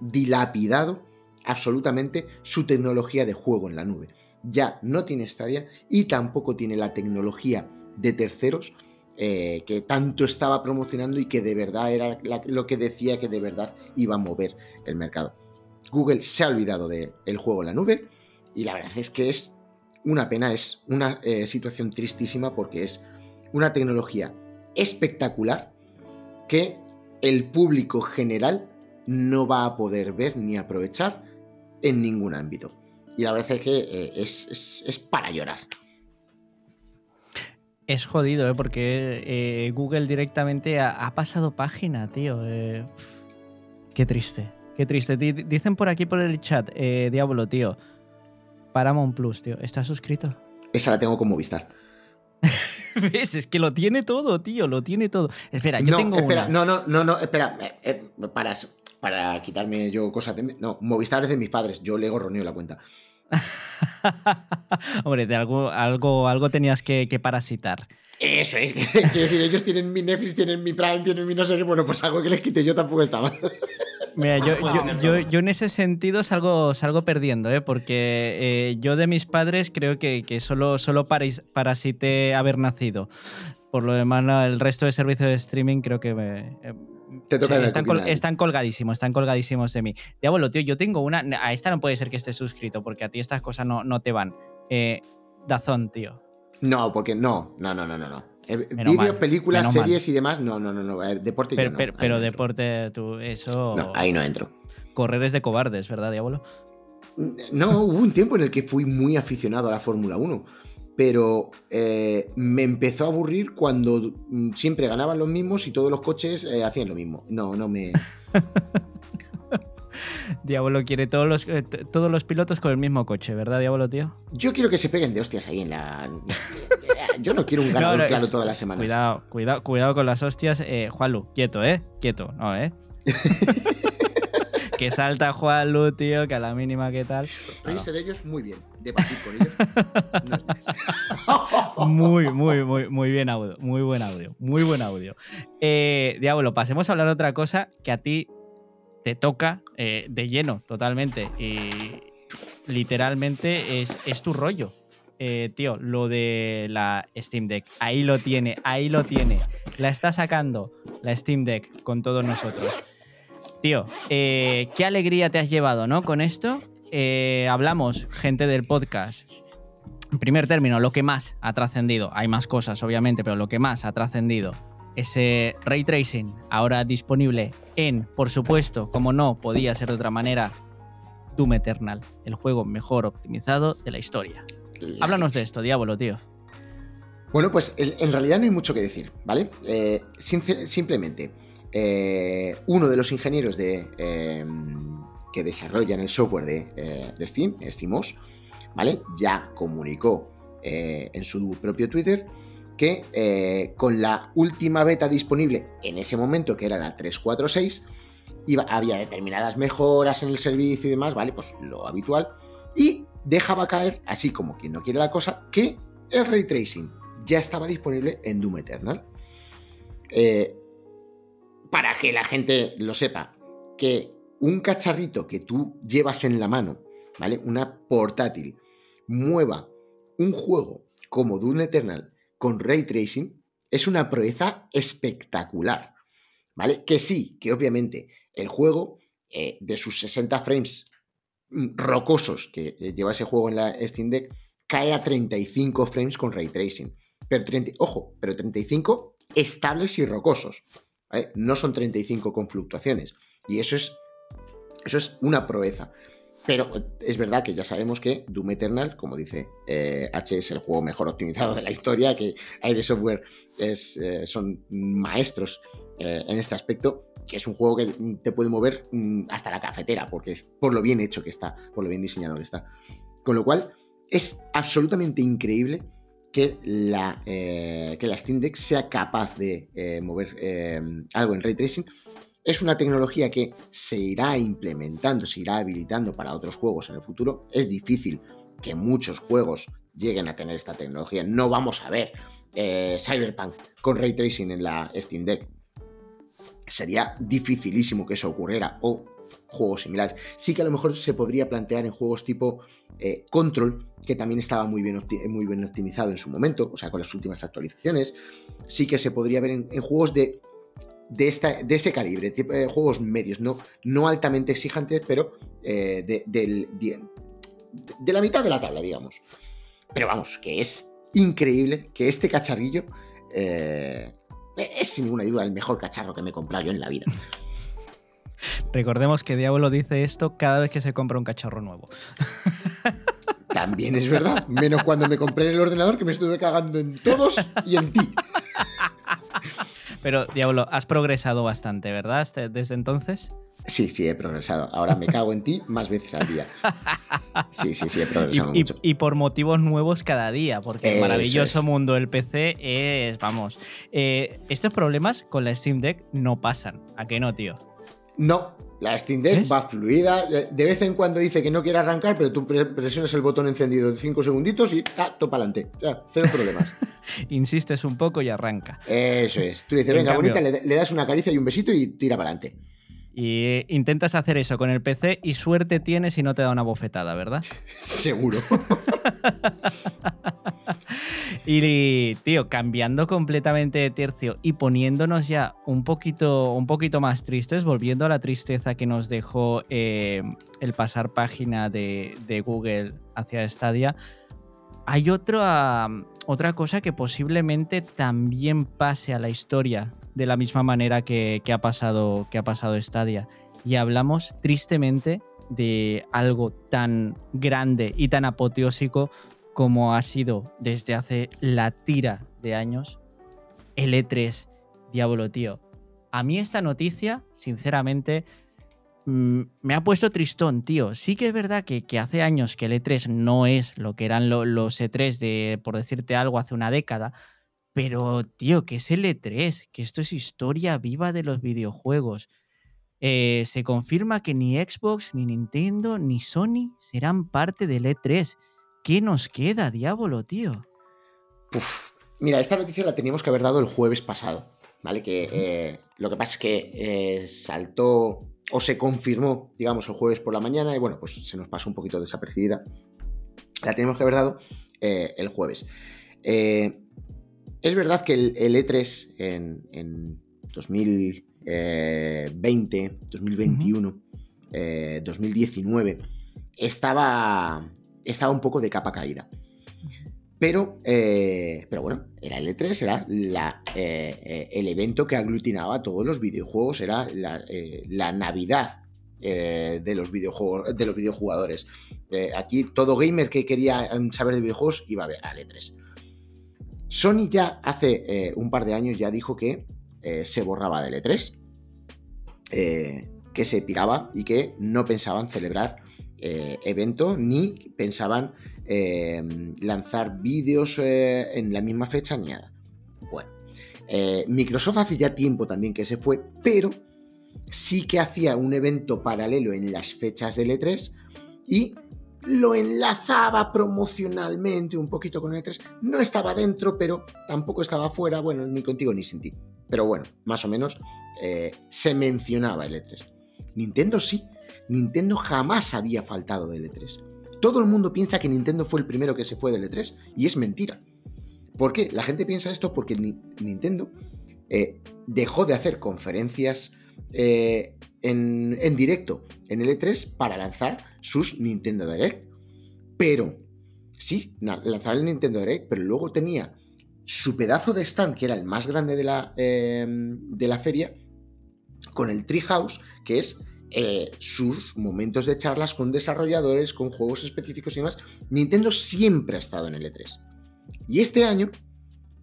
dilapidado absolutamente su tecnología de juego en la nube. Ya no tiene Stadia y tampoco tiene la tecnología de terceros eh, que tanto estaba promocionando y que de verdad era lo que decía que de verdad iba a mover el mercado. Google se ha olvidado del juego en la nube y la verdad es que es una pena, es una eh, situación tristísima porque es una tecnología espectacular que el público general no va a poder ver ni aprovechar en ningún ámbito. Y la verdad es que eh, es, para llorar. Es jodido, ¿eh? porque eh, Google directamente ha, pasado página, tío. qué triste. Qué triste. Dicen por aquí por el chat, eh, Diablo, tío. Paramount Plus, tío. ¿Estás suscrito? Esa la tengo como Movistar. ¿Ves? Es que lo tiene todo, tío. Lo tiene todo. Espera, yo tengo espera, No, no, no, no, espera. Eh, eh, para, para quitarme yo cosas de... No, Movistar es de mis padres. Yo le gorroneo la cuenta. Hombre, de algo, algo, algo tenías que, que parasitar. Eso es. Quiero decir, ellos tienen mi Netflix, tienen mi Prime, tienen mi no sé qué. Bueno, pues algo que les quite yo tampoco estaba. Mira, yo, yo, en ese sentido salgo, salgo perdiendo, ¿eh? porque eh, yo de mis padres creo que, que solo, solo parasité haber nacido. Por lo demás, el resto de servicios de streaming creo que me, eh, Te toca están, están, colgadísimos, están colgadísimos de mí. Diablo, tío, yo tengo una. A esta no puede ser que estés suscrito, porque a ti estas cosas no, no te van. Eh, Dazón, tío. No, porque no, no, no, no, no. Eh, vídeos, películas, series y demás, no, no, no, no. Eh, deporte pero, no. Pero, deporte, tú, eso. No, ahí no entro. Correr es de cobardes, ¿verdad, Diablo? No, hubo un tiempo en el que fui muy aficionado a la Fórmula 1, pero eh, me empezó a aburrir cuando mm, siempre ganaban los mismos y todos los coches hacían lo mismo. No, no me. Diablo quiere todos los, eh, todos los pilotos con el mismo coche, ¿verdad, Diablo, tío? Yo quiero que se peguen de hostias ahí en la. Yo no quiero un ganador claro todas las semanas. Cuidado, cuidado, cuidado con las hostias. Eh, Juanlu, quieto, ¿eh? Quieto, no, ¿eh? que salta Juanlu, tío, que a la mínima que tal. Reírse de ellos muy bien. Debatir con ellos. muy, muy, muy, muy bien audio. Muy buen audio. Muy buen audio. Eh, Diablo, pasemos a hablar de otra cosa que a ti te toca eh, de lleno totalmente. Y literalmente es, es tu rollo. Eh, tío, lo de la Steam Deck. Ahí lo tiene, ahí lo tiene. La está sacando la Steam Deck con todos nosotros. Tío, eh, qué alegría te has llevado, ¿no? Con esto hablamos, gente del podcast. En primer término, lo que más ha trascendido, hay más cosas obviamente, pero lo que más ha trascendido ese ray tracing ahora disponible en, por supuesto, como no podía ser de otra manera, Doom Eternal, el juego mejor optimizado de la historia. Háblanos de esto, Diablo, tío. Bueno, pues en realidad no hay mucho que decir, ¿vale? Eh, simplemente, eh, uno de los ingenieros de, em, que desarrollan el software de, eh, Steam, SteamOS, ¿vale? Ya comunicó en su propio Twitter que eh, con la última beta disponible en ese momento, que era la 346, iba, había determinadas mejoras en el servicio y demás, ¿vale? Pues lo habitual. Y dejaba caer, así como quien no quiere la cosa, que el ray tracing ya estaba disponible en Doom Eternal. Eh, para que la gente lo sepa, que un cacharrito que tú llevas en la mano, ¿vale? Una portátil, mueva un juego como Doom Eternal con ray tracing es una proeza espectacular. ¿Vale? Que sí, que obviamente el juego eh, de sus 60 frames mm, rocosos que eh, lleva ese juego en la Steam Deck cae a 35 frames con ray tracing. Pero 30, ojo, pero 35 estables y rocosos. No son 35 con fluctuaciones. Y eso es, eso es una proeza. Pero es verdad que ya sabemos que Doom Eternal, como dice eh, H, es el juego mejor optimizado de la historia, que ID Software es, eh, son maestros eh, en este aspecto, que es un juego que te puede mover mm, hasta la cafetera, porque es por lo bien hecho que está, por lo bien diseñado que está. Con lo cual, es absolutamente increíble que la, que la Steam Deck sea capaz de mover algo en ray tracing es una tecnología que se irá implementando, se irá habilitando para otros juegos en el futuro. Es difícil que muchos juegos lleguen a tener esta tecnología. No vamos a ver eh, Cyberpunk con ray tracing en la Steam Deck. Sería dificilísimo que eso ocurriera o juegos similares. Sí que a lo mejor se podría plantear en juegos tipo eh, Control, que también estaba muy bien, muy bien optimizado en su momento, o sea, con las últimas actualizaciones. Sí que se podría ver en juegos de de, esta, de ese calibre, de juegos medios, no, no altamente exigentes, pero eh, de, de, la mitad de la tabla, digamos. Pero vamos, que es increíble que este cacharrillo eh, es sin ninguna duda el mejor cacharro que me he comprado yo en la vida. Recordemos que Diablo dice esto cada vez que se compra un cacharro nuevo. También es verdad, menos cuando me compré el ordenador que me estuve cagando en todos y en ti. Pero, Diablo, has progresado bastante, ¿verdad? Desde entonces. Sí, sí, he progresado. Ahora me cago en ti más veces al día. Sí, sí, sí, he progresado y, mucho. Y, por motivos nuevos cada día, porque el maravilloso mundo del PC es, vamos, eh, estos problemas con la Steam Deck no pasan. ¿A qué no, tío? No, la Steam Deck va fluida. De vez en cuando dice que no quiere arrancar, pero tú presionas el botón encendido de 5 segunditos y ah, topa adelante. O sea, cero problemas. Insistes un poco y arranca. Eso es. Tú dices, venga, bonita, le, le, das una caricia y un besito y tira para adelante. Y intentas hacer eso con el PC y suerte tienes y no te da una bofetada, ¿verdad? Seguro. y, tío, cambiando completamente de tercio y poniéndonos ya un poquito, un poquito más tristes, volviendo a la tristeza que nos dejó eh, el pasar página de, Google hacia Stadia, hay otra, otra cosa que posiblemente también pase a la historia de la misma manera que, ha, pasado, que ha pasado Stadia. Y hablamos tristemente de algo tan grande y tan apoteósico como ha sido desde hace la tira de años el E3 Diablo, tío. A mí esta noticia, sinceramente, mm, me ha puesto tristón, tío. Sí que es verdad que, hace años que el E3 no es lo que eran los E3 de, por decirte algo, hace una década, pero, tío, ¿qué es el E3? Que esto es historia viva de los videojuegos. Eh, se confirma que ni Xbox, ni Nintendo, ni Sony serán parte del E3. ¿Qué nos queda, diablo, tío? Mira, esta noticia la teníamos que haber dado el jueves pasado, ¿vale? Que eh, lo que pasa es que eh, saltó o se confirmó, digamos, el jueves por la mañana y bueno, pues se nos pasó un poquito desapercibida. La tenemos que haber dado el jueves. Es verdad que el, E3 en, 2020, 2021, 2019 estaba, estaba un poco de capa caída. Pero, eh, pero bueno, era el E3, era la, eh, eh, el evento que aglutinaba todos los videojuegos, era la, Navidad de los videojuegos, de los videojugadores. aquí todo gamer que quería em, saber de videojuegos iba a ver al E3. Sony ya hace eh, un par de años ya dijo que eh, se borraba del E3, eh, que se piraba y que no pensaban celebrar evento ni pensaban lanzar vídeos en la misma fecha ni nada. Bueno, Microsoft hace ya tiempo también que se fue, pero sí que hacía un evento paralelo en las fechas del E3 y lo enlazaba promocionalmente un poquito con el E3. No estaba dentro, pero tampoco estaba fuera, bueno, ni contigo ni sin ti. Pero bueno, más o menos eh, se mencionaba el E3. Nintendo sí, Nintendo jamás había faltado del E3. Todo el mundo piensa que Nintendo fue el primero que se fue del E3 y es mentira. ¿Por qué? La gente piensa esto porque Nintendo eh, dejó de hacer conferencias eh, en, en, directo en el E3 para lanzar sus Nintendo Direct. Pero, sí, lanzaba el Nintendo Direct, pero luego tenía su pedazo de stand, que era el más grande de la, em, de la feria, con el Treehouse, que es eh, sus momentos de charlas con desarrolladores, con juegos específicos y demás. Nintendo siempre ha estado en el E3. Y este año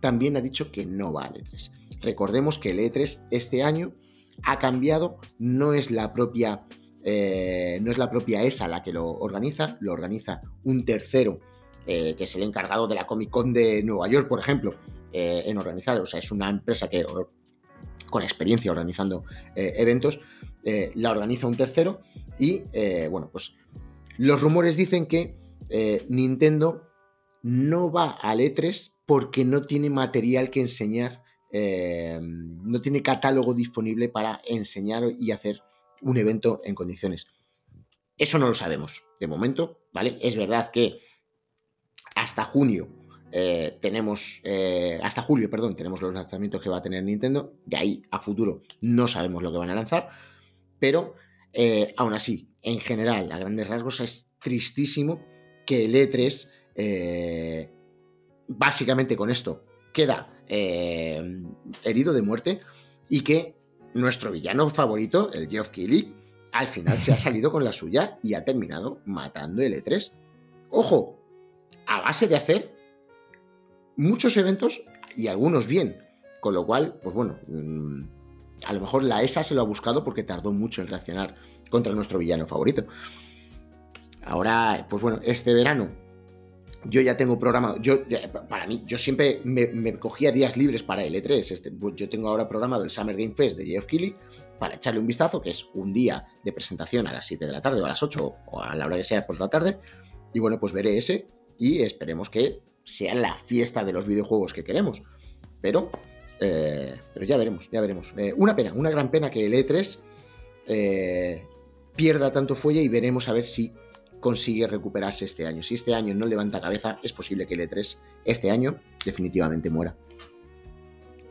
también ha dicho que no va al E3. Recordemos que el E3 este año ha cambiado, no es la propia, eh, no es la propia ESA la que lo organiza, lo organiza un tercero eh, que es el encargado de la Comic Con de Nueva York, por ejemplo, eh, en organizar, o sea, es una empresa que con experiencia organizando eventos, la organiza un tercero y bueno, pues los rumores dicen que Nintendo no va al E3 porque no tiene material que enseñar, eh, no tiene catálogo disponible para enseñar y hacer un evento en condiciones. Eso no lo sabemos de momento, ¿vale? Es verdad que hasta junio eh, tenemos, eh, hasta julio, perdón, tenemos los lanzamientos que va a tener Nintendo, de ahí a futuro no sabemos lo que van a lanzar, pero aún así, en general, a grandes rasgos, es tristísimo que el E3 básicamente con esto queda eh, herido de muerte y que nuestro villano favorito, el Geoff Keighley, al final se ha salido con la suya y ha terminado matando el E3. Ojo, a base de hacer muchos eventos y algunos bien. Con lo cual, pues bueno, mm, a lo mejor la ESA se lo ha buscado porque tardó mucho en reaccionar contra nuestro villano favorito. Ahora, pues bueno, este verano yo ya tengo programado, yo, para mí, yo siempre me, cogía días libres para el E3, este, pues yo tengo ahora programado el Summer Game Fest de Jeff Keighley para echarle un vistazo, que es un día de presentación a las 7 de la tarde o a las 8 o a la hora que sea por la tarde, y bueno, pues veré ese y esperemos que sea la fiesta de los videojuegos que queremos, pero, eh, pero ya veremos, ya veremos. Eh, una pena, una gran pena que el E3 eh, pierda tanto fuelle y veremos a ver si consigue recuperarse este año. Si este año no levanta cabeza, es posible que el E3 este año definitivamente muera.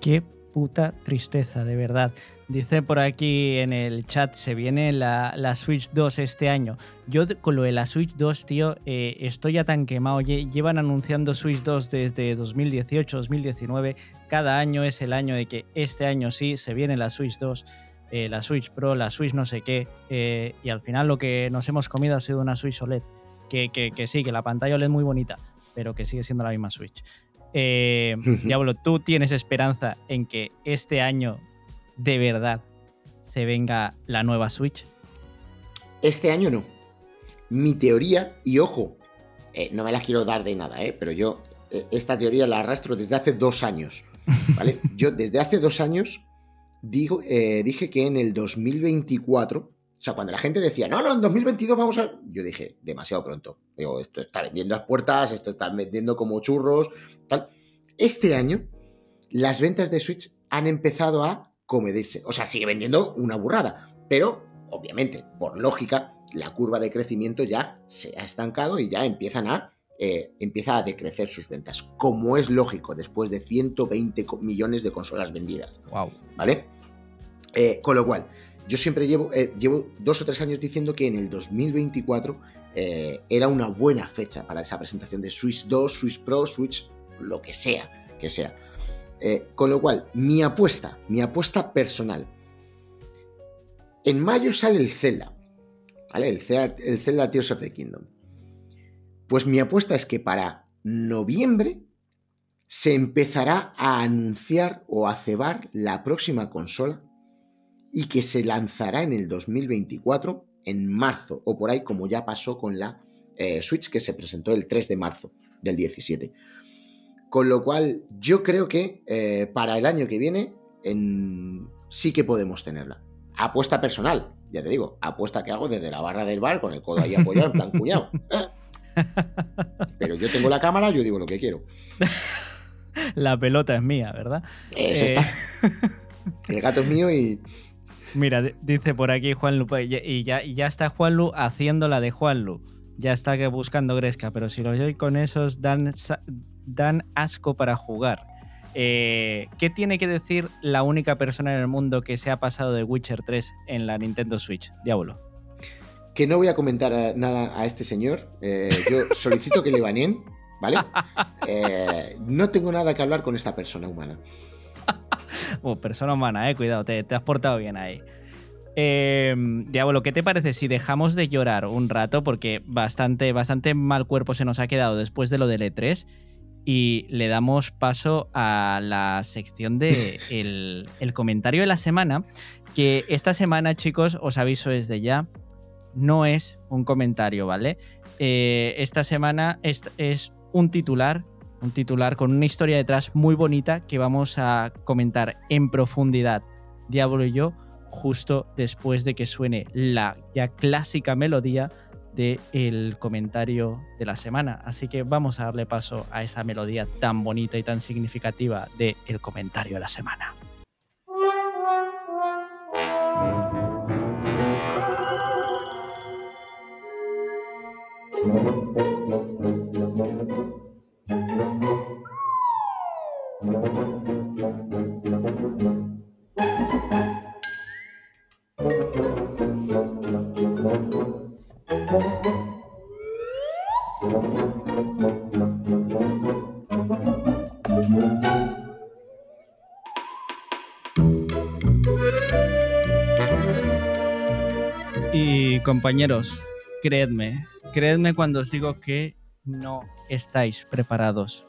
Qué puta tristeza, de verdad. Dice por aquí en el chat, se viene la, Switch 2 este año. Yo con lo de la Switch 2, tío, eh, estoy ya tan quemado. Llevan anunciando Switch 2 desde 2018, 2019. Cada año es el año de que este año sí se viene la Switch 2. Eh, la Switch Pro, la Switch no sé qué, eh, y al final lo que nos hemos comido ha sido una Switch OLED, que, sí, que la pantalla OLED es muy bonita, pero que sigue siendo la misma Switch. Eh, Diablo, ¿tú tienes esperanza en que este año de verdad se venga la nueva Switch? Este año no. Mi teoría, y ojo, no me las quiero dar de nada, pero yo esta teoría la arrastro desde hace dos años. ¿vale? Yo desde hace dos años digo, eh, dije que en el 2024, o sea, cuando la gente decía, no, no, en 2022 vamos a... Yo dije, demasiado pronto. Digo, esto está vendiendo a puertas, esto está vendiendo como churros, tal. Este año, las ventas de Switch han empezado a comedirse. O sea, sigue vendiendo una burrada, pero obviamente, por lógica, la curva de crecimiento ya se ha estancado y ya empiezan a eh, empieza a decrecer sus ventas, como es lógico después de 120 millones de consolas vendidas. Wow. ¿Vale? Eh, con lo cual, yo siempre llevo, eh, llevo dos o tres años diciendo que en el 2024 era una buena fecha para esa presentación de Switch 2, Switch Pro, Switch, lo que sea, que sea. con lo cual, mi apuesta, mi apuesta personal. En mayo sale el Zelda, ¿vale? El Zelda, el Zelda Tears of the Kingdom. Pues mi apuesta es que para noviembre se empezará a anunciar o a cebar la próxima consola y que se lanzará en el 2024, en marzo o por ahí, como ya pasó con la eh, Switch que se presentó el 3 de marzo del 17. Con lo cual, yo creo que eh, para el año que viene sí que podemos tenerla. Apuesta personal, ya te digo, apuesta que hago desde la barra del bar con el codo ahí apoyado en plan cuñado. ¿eh? Pero yo tengo la cámara, yo digo lo que quiero. La pelota es mía, ¿verdad? Eso está. El gato es mío y. Mira, dice por aquí Juanlu, pues, y ya, ya está Juanlu haciendo la de Juanlu. Ya está que buscando Gresca, pero si lo doy con esos dan, dan asco para jugar. Eh, ¿Qué tiene que decir la única persona en el mundo que se ha pasado de Witcher 3 en la Nintendo Switch? Diablo que no voy a comentar eh, nada a este señor. Eh, yo solicito que le baneen, ¿vale? Eh, no tengo nada que hablar con esta persona humana. Oh, persona humana, eh, cuidado, te, has portado bien ahí. Eh, Diablo, ¿qué te parece si dejamos de llorar un rato? Porque bastante, bastante mal cuerpo se nos ha quedado después de lo del E3 y le damos paso a la sección de el, el comentario de la semana. Que esta semana, chicos, os aviso desde ya, no es un comentario, ¿vale? Eh, esta semana es, es un titular, un titular con una historia detrás muy bonita que vamos a comentar en profundidad, Diablo y yo, justo después de que suene la ya clásica melodía del comentario de la semana. Así que vamos a darle paso a esa melodía tan bonita y tan significativa del el comentario de la semana. Compañeros, creedme, creedme cuando os digo que no estáis preparados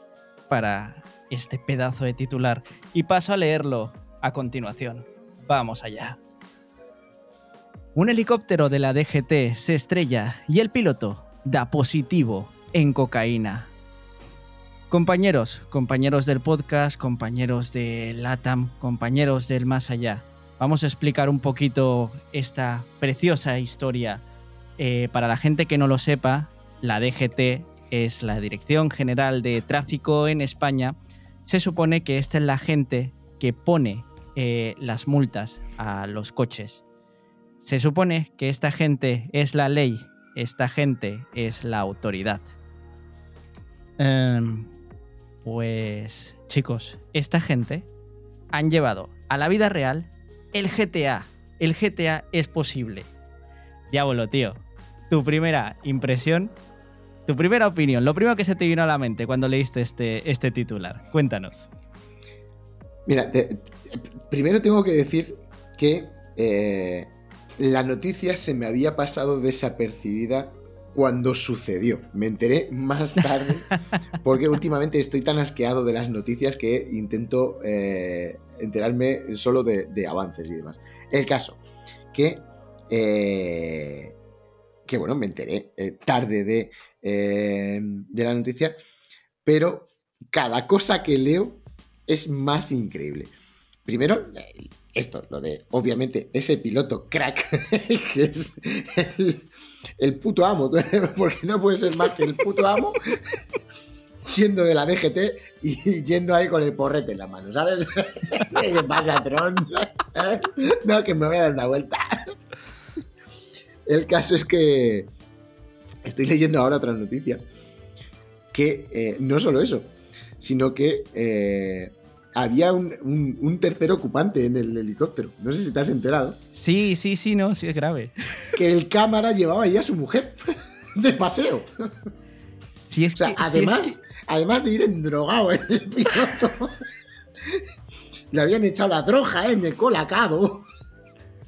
para este pedazo de titular. Y paso a leerlo a continuación. Vamos allá. Un helicóptero de la DGT se estrella y el piloto da positivo en cocaína. Compañeros, compañeros del podcast, compañeros de LATAM, compañeros del más allá, vamos a explicar un poquito esta preciosa historia. Eh, para la gente que no lo sepa, la DGT es la Dirección General de Tráfico en España. Se supone que esta es la gente que pone eh, las multas a los coches. Se supone que esta gente es la ley, esta gente es la autoridad. Em, pues chicos, esta gente han llevado a la vida real el GTA. El GTA es posible. Diablo, tío. Tu primera impresión, tu primera opinión, lo primero que se te vino a la mente cuando leíste este, este titular. Cuéntanos. Mira, te- primero tengo que decir que eh, la noticia se me había pasado desapercibida cuando sucedió. Me enteré más tarde porque últimamente estoy tan asqueado de las noticias que intento eh, enterarme solo de, de avances y demás. El caso, que, eh, que bueno, me enteré eh, tarde de, eh, de la noticia, pero cada cosa que leo es más increíble. Primero, esto, lo de, obviamente, ese piloto crack, que es el, el puto amo, porque no puede ser más que el puto amo, siendo de la DGT y yendo ahí con el porrete en la mano, ¿sabes? ¿Qué pasa, Tron? No, que me voy a dar una vuelta. El caso es que estoy leyendo ahora otra noticia, que eh, no solo eso, sino que eh, había un, un- un tercer ocupante en el helicóptero. No sé si te has enterado. Sí, sí, sí, no, sí es grave. Que el cámara llevaba ahí a su mujer de paseo. Sí, es O sea, que, sí, es además, además de ir endrogado en el piloto, le habían echado la droga en el colacado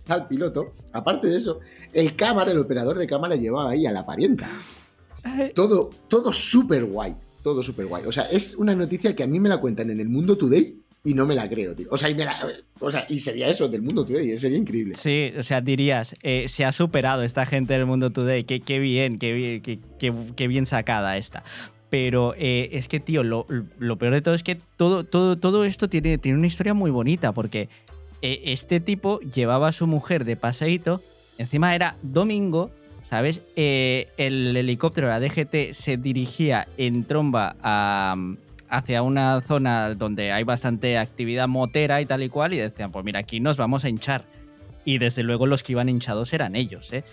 al piloto. Aparte de eso, el cámara, el operador de cámara llevaba ahí a la parienta. Todo, todo súper guay. Todo súper guay. O sea, es una noticia que a mí me la cuentan en el Mundo Today y no me la creo, tío. O sea, y, me la- sería eso del Mundo Today, sería increíble. Sí, o sea, dirías, eh, se ha superado esta gente del mundo today, qué, bien, qué bien, qué, bien sacada esta. Pero eh, es que, tío, lo, lo peor de todo es que todo, todo, todo esto tiene, tiene una historia muy bonita, porque eh, este tipo llevaba a su mujer de paseíto, encima era domingo, ¿sabes? Eh, el helicóptero, la DGT, se dirigía en tromba a, hacia una zona donde hay bastante actividad motera y tal y cual, y decían, pues mira, aquí nos vamos a hinchar. Y desde luego los que iban hinchados eran ellos, ¿eh?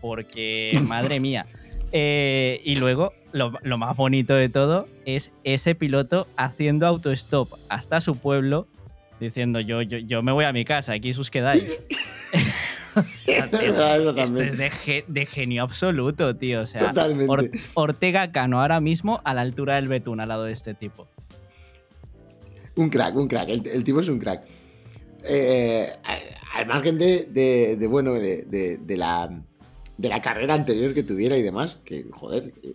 Porque, madre mía. Eh, y luego, lo, lo más bonito de todo es ese piloto haciendo autostop hasta su pueblo, diciendo yo, yo, yo me voy a mi casa, aquí os quedáis. Eso Esto es de, ge- de genio absoluto, tío. O sea, Totalmente. Or- Ortega Cano ahora mismo a la altura del Betún, al lado de este tipo. Un crack, un crack. El, el tipo es un crack. Eh, a, al margen de, de, de bueno, de, la, de la carrera anterior que tuviera y demás, que, joder, eh,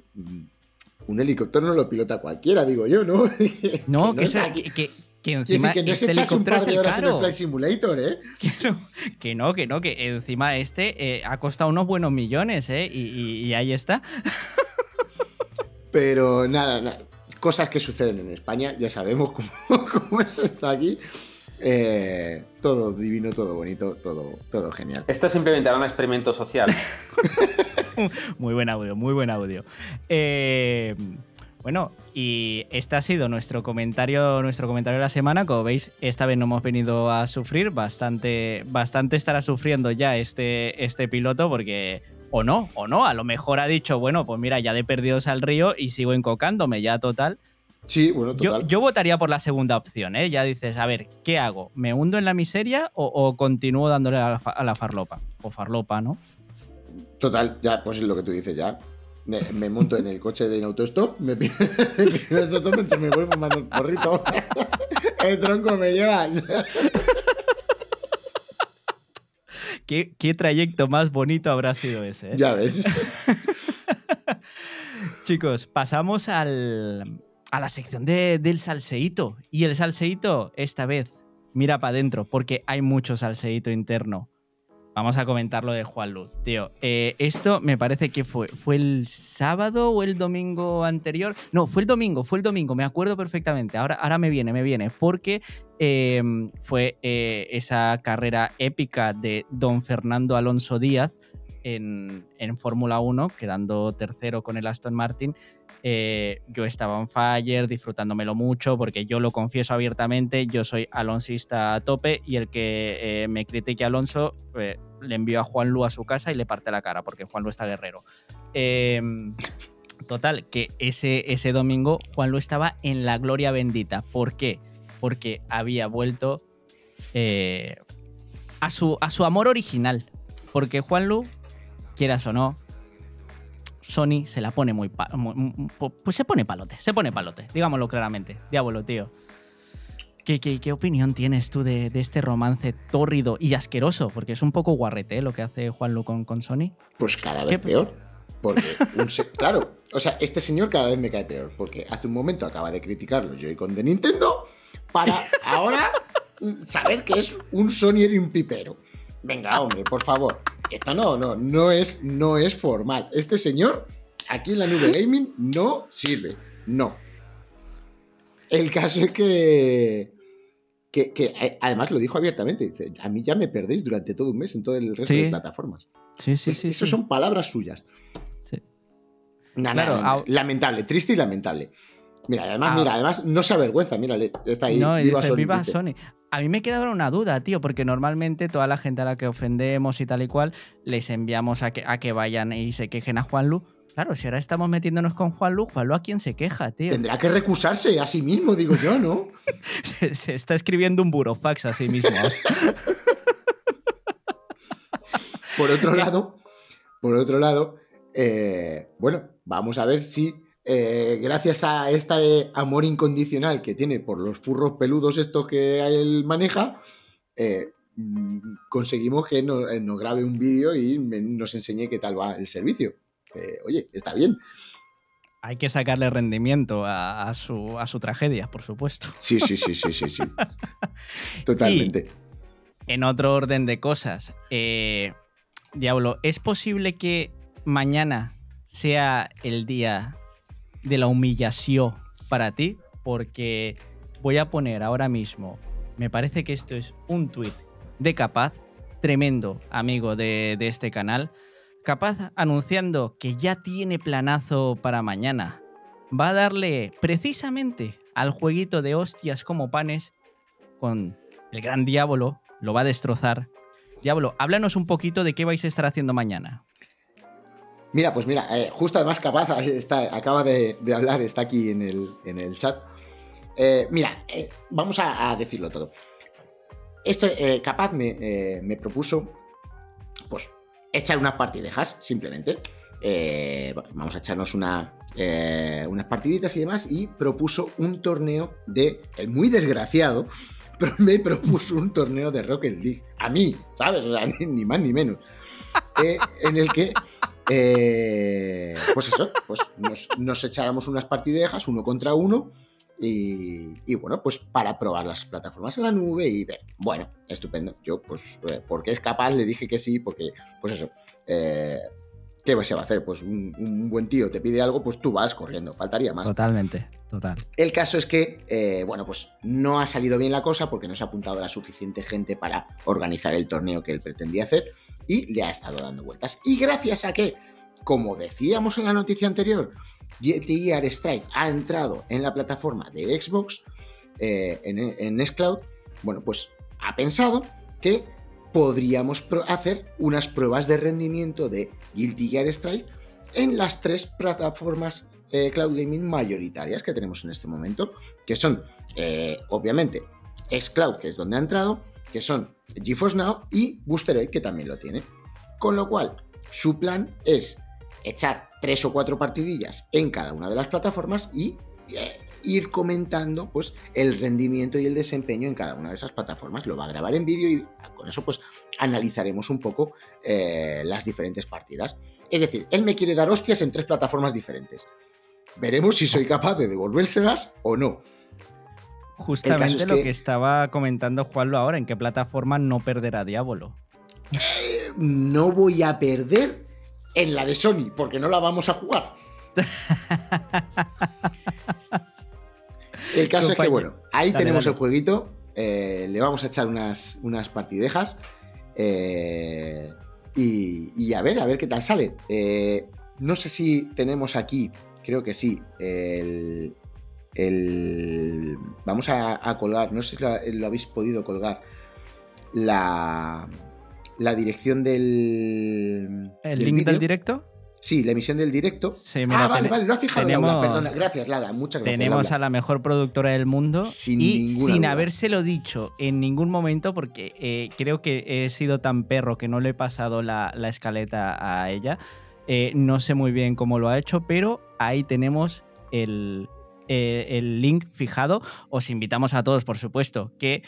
un helicóptero no lo pilota cualquiera, digo yo, ¿no? No, Que no que- que encima decir que no este se un helicóptero par es de el en. Flight Simulator, ¿eh? Que no, que no, que no, que encima este eh, ha costado unos buenos millones, ¿eh? Y, y- y ahí está. Pero nada, nada, cosas que suceden en España, ya sabemos cómo, cómo es esto aquí. Eh, todo divino, todo bonito, todo, todo genial. Esto simplemente era un experimento social. Muy buen audio, muy buen audio. Eh, bueno, y este ha sido nuestro comentario, nuestro comentario de la semana. Como veis, esta vez no hemos venido a sufrir. Bastante, bastante estará sufriendo ya este, este piloto, porque. O no, o no. A lo mejor ha dicho, bueno, pues mira, ya de perdidos al río y sigo encocándome, ya total. Sí, bueno, total. yo votaría por la segunda opción, ¿eh? Ya dices, a ver, ¿qué hago? ¿Me hundo en la miseria o, o continúo dándole a la, a la farlopa? O farlopa, ¿no? Total, ya, pues es lo que tú dices, ya. Me, me monto en el coche de autostop, me pido el autostop mientras me voy fumando el porrito. El tronco me llevas. ¿Qué, qué trayecto más bonito habrá sido ese? ¿eh? Ya ves. Chicos, pasamos al, a la sección de- del salseíto. Y el salseíto, esta vez, mira para adentro, porque hay mucho salseíto interno. Vamos a comentar lo de Juan Luz. Tío, eh, esto me parece que fue, fue el sábado o el domingo anterior. No, fue el domingo, fue el domingo, me acuerdo perfectamente. Ahora, ahora me viene, me viene, porque eh, fue eh, esa carrera épica de don Fernando Alonso Díaz en, en Fórmula 1, quedando tercero con el Aston Martin. Eh, yo estaba on fire, disfrutándomelo mucho, porque yo lo confieso abiertamente, yo soy alonsista a tope y el que eh, me critique a Alonso eh, le envío a Juan Lu a su casa y le parte la cara, porque Juan Lu está guerrero. Eh, total, que ese, ese domingo Juan Lu estaba en la gloria bendita. ¿Por qué? Porque había vuelto a, su, a su amor original. Porque Juan Lu, quieras o no, Sony se la pone muy, Pues se pone palote, se pone palote, digámoslo claramente. Diablo, tío. ¿Qué, qué, qué opinión tienes tú de, de este romance tórrido y asqueroso? Porque es un poco guarrete ¿eh? lo que hace Juan Lu con, con Sony. Pues cada vez peor. Porque, un claro, o sea, este señor cada vez me cae peor. Porque hace un momento acaba de criticar los Joy-Con de Nintendo para ahora saber que es un Sonyer y un pipero. Venga, hombre, por favor. Esto no, no, no es, no es formal. Este señor aquí en la nube gaming no sirve. No. El caso es que. Que, que, además lo dijo abiertamente, dice, a mí ya me perdéis durante todo un mes en todo el resto Sí. de plataformas. Sí, sí, Es- sí. Eso sí. son palabras suyas. Sí. Na- Claro, lamentable, triste y lamentable. Mira, además, Ah. mira, además no se avergüenza, mira, está ahí. No, viva dice, Sony, viva dice. Sony. A mí me queda ahora una duda, tío, porque normalmente toda la gente a la que ofendemos y tal y cual, les enviamos a que, a que vayan y se quejen a Juan Lu. Claro, si ahora estamos metiéndonos con Juan Lu, Juan Lu a quién se queja, tío. Tendrá que recusarse a sí mismo, digo yo, ¿no? Se, se está escribiendo un burofax a sí mismo. Por otro lado, por otro lado, eh, bueno, vamos a ver si eh, gracias a este amor incondicional que tiene por los furros peludos estos que él maneja, eh, mm, conseguimos que no- eh, nos grabe un vídeo y me- nos enseñe qué tal va el servicio. Eh, oye, está bien. Hay que sacarle rendimiento a, a su, a su tragedia, por supuesto. Sí, sí, sí, sí, sí, sí. Totalmente. En otro orden de cosas, Diablo, ¿es posible que mañana sea el día de la humillación para ti? Porque voy a poner ahora mismo, me parece que esto es un tuit de Capaz, tremendo amigo de, de este canal, Capaz anunciando que ya tiene planazo para mañana. Va a darle precisamente al jueguito de hostias como panes con el gran Diablo, lo va a destrozar. Diablo, háblanos un poquito de qué vais a estar haciendo mañana. Mira, pues mira, eh, justo además Capaz está, acaba de, hablar, está aquí en el, en el chat. Eh, mira, eh, vamos a, decirlo todo. Esto, Capaz me, me propuso, pues, echar unas partidejas, simplemente. Vamos a echarnos una, unas partiditas y demás, y propuso un torneo de el muy desgraciado me propuso un torneo de Rocket League. A mí, ¿sabes? O sea, ni, más ni menos. En el que, eh, pues eso, pues nos, echáramos unas partidejas uno contra uno. Y, bueno, pues para probar las plataformas en la nube y ver, bueno, estupendo. Yo, pues, eh, porque es capaz, le dije que sí, porque, pues eso, ¿qué se va a hacer? Pues un, buen tío te pide algo, pues tú vas corriendo, faltaría más. Totalmente, total. El caso es que, eh, bueno, pues no ha salido bien la cosa porque no se ha apuntado la suficiente gente para organizar el torneo que él pretendía hacer y le ha estado dando vueltas. Y gracias a que, como decíamos en la noticia anterior, GTR Strike ha entrado en la plataforma de Xbox, eh, en, en Xcloud, bueno, pues ha pensado que podríamos hacer unas pruebas de rendimiento de Guilty Gear Strike en las tres plataformas eh, cloud gaming mayoritarias que tenemos en este momento, que son, eh, obviamente, Xcloud, que es donde ha entrado, que son GeForce Now y Booster que también lo tiene. Con lo cual, su plan es echar tres o cuatro partidillas en cada una de las plataformas y eh, ir comentando pues, el rendimiento y el desempeño en cada una de esas plataformas. Lo va a grabar en vídeo y con eso pues analizaremos un poco eh, las diferentes partidas. Es decir, él me quiere dar hostias en tres plataformas diferentes. Veremos si soy capaz de devolvérselas o no. Justamente lo que... estaba comentando Juanlo ahora, en qué plataforma no perderá Diablo. Eh, no voy a perder en la de Sony, porque no la vamos a jugar. El caso es que, bueno, ahí tenemos el jueguito. Eh, le vamos a echar unas, unas partidejas. Eh, y, a ver, a ver qué tal sale. Eh, no sé si tenemos aquí, creo que sí, el. vamos a, colgar, no sé si lo, habéis podido colgar, la, la dirección del. ¿El link del directo? Sí, la emisión del directo. ah, vale, vale, lo ha fijado tenemos, perdona. Gracias, Lara, muchas gracias. Tenemos a la mejor productora del mundo sin y sin habérselo dicho en ningún momento, porque eh, creo que he sido tan perro que no le he pasado la, escaleta a ella. Eh, no sé muy bien cómo lo ha hecho, pero ahí tenemos el, eh, el link fijado. Os invitamos a todos, por supuesto, que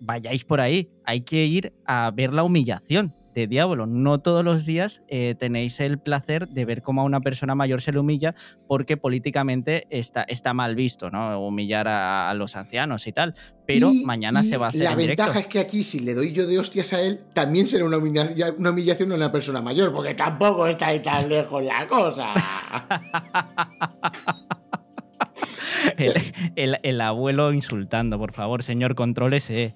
vayáis por ahí. Hay que ir a ver la humillación de Diablo. No todos los días eh, tenéis el placer de ver cómo a una persona mayor se le humilla porque políticamente está, está mal visto, ¿no? Humillar a, los ancianos y tal. Pero mañana se va a hacer. La ventaja es que aquí, si le doy yo de hostias a él, también será una humillación, una humillación a una persona mayor, porque tampoco está ahí tan lejos la cosa. el, abuelo insultando, por favor, señor, contrólese.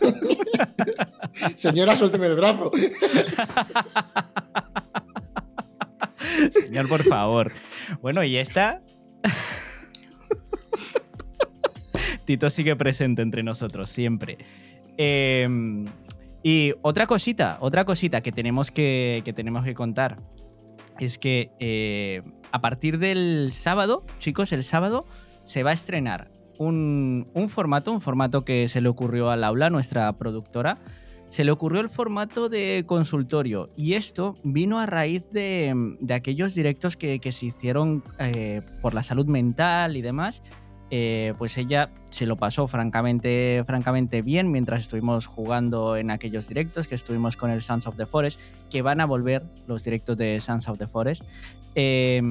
Señora, suélteme el brazo. Señor, por favor. Bueno, y esta. Tito sigue presente entre nosotros, siempre. Em, y otra cosita, otra cosita que tenemos que, tenemos que contar es que eh, a partir del sábado, chicos, el sábado se va a estrenar un, formato, un formato que se le ocurrió al aula, nuestra productora. Se le ocurrió el formato de consultorio y esto vino a raíz de, aquellos directos que, se hicieron eh, por la salud mental y demás. Eh, pues ella se lo pasó francamente, francamente bien mientras estuvimos jugando en aquellos directos que estuvimos con el Sons of the Forest, que van a volver los directos de Sons of the Forest. Eh,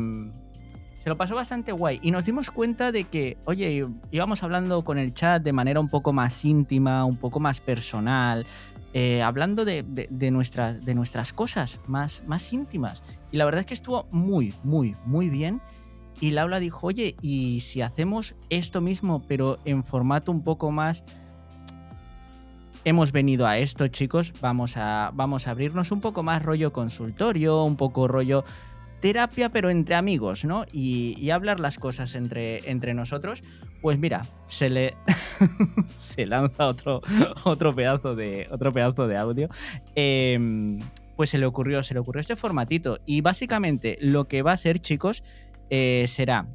se lo pasó bastante guay y nos dimos cuenta de que, oye, íbamos hablando con el chat de manera un poco más íntima, un poco más personal, eh, hablando de, nuestras, de nuestras cosas más, más íntimas. Y la verdad es que estuvo muy, muy, muy bien. Y Laura dijo, oye, ¿y si hacemos esto mismo, pero en formato un poco más... Hemos venido a esto, chicos, vamos a, vamos a abrirnos un poco más rollo consultorio, un poco rollo terapia, pero entre amigos, ¿no? Y, hablar las cosas entre, entre nosotros. Pues mira, se le se lanza otro, otro, pedazo de, otro pedazo de audio. Em, pues se le ocurrió, se le ocurrió este formatito. Y básicamente lo que va a ser, chicos, eh, será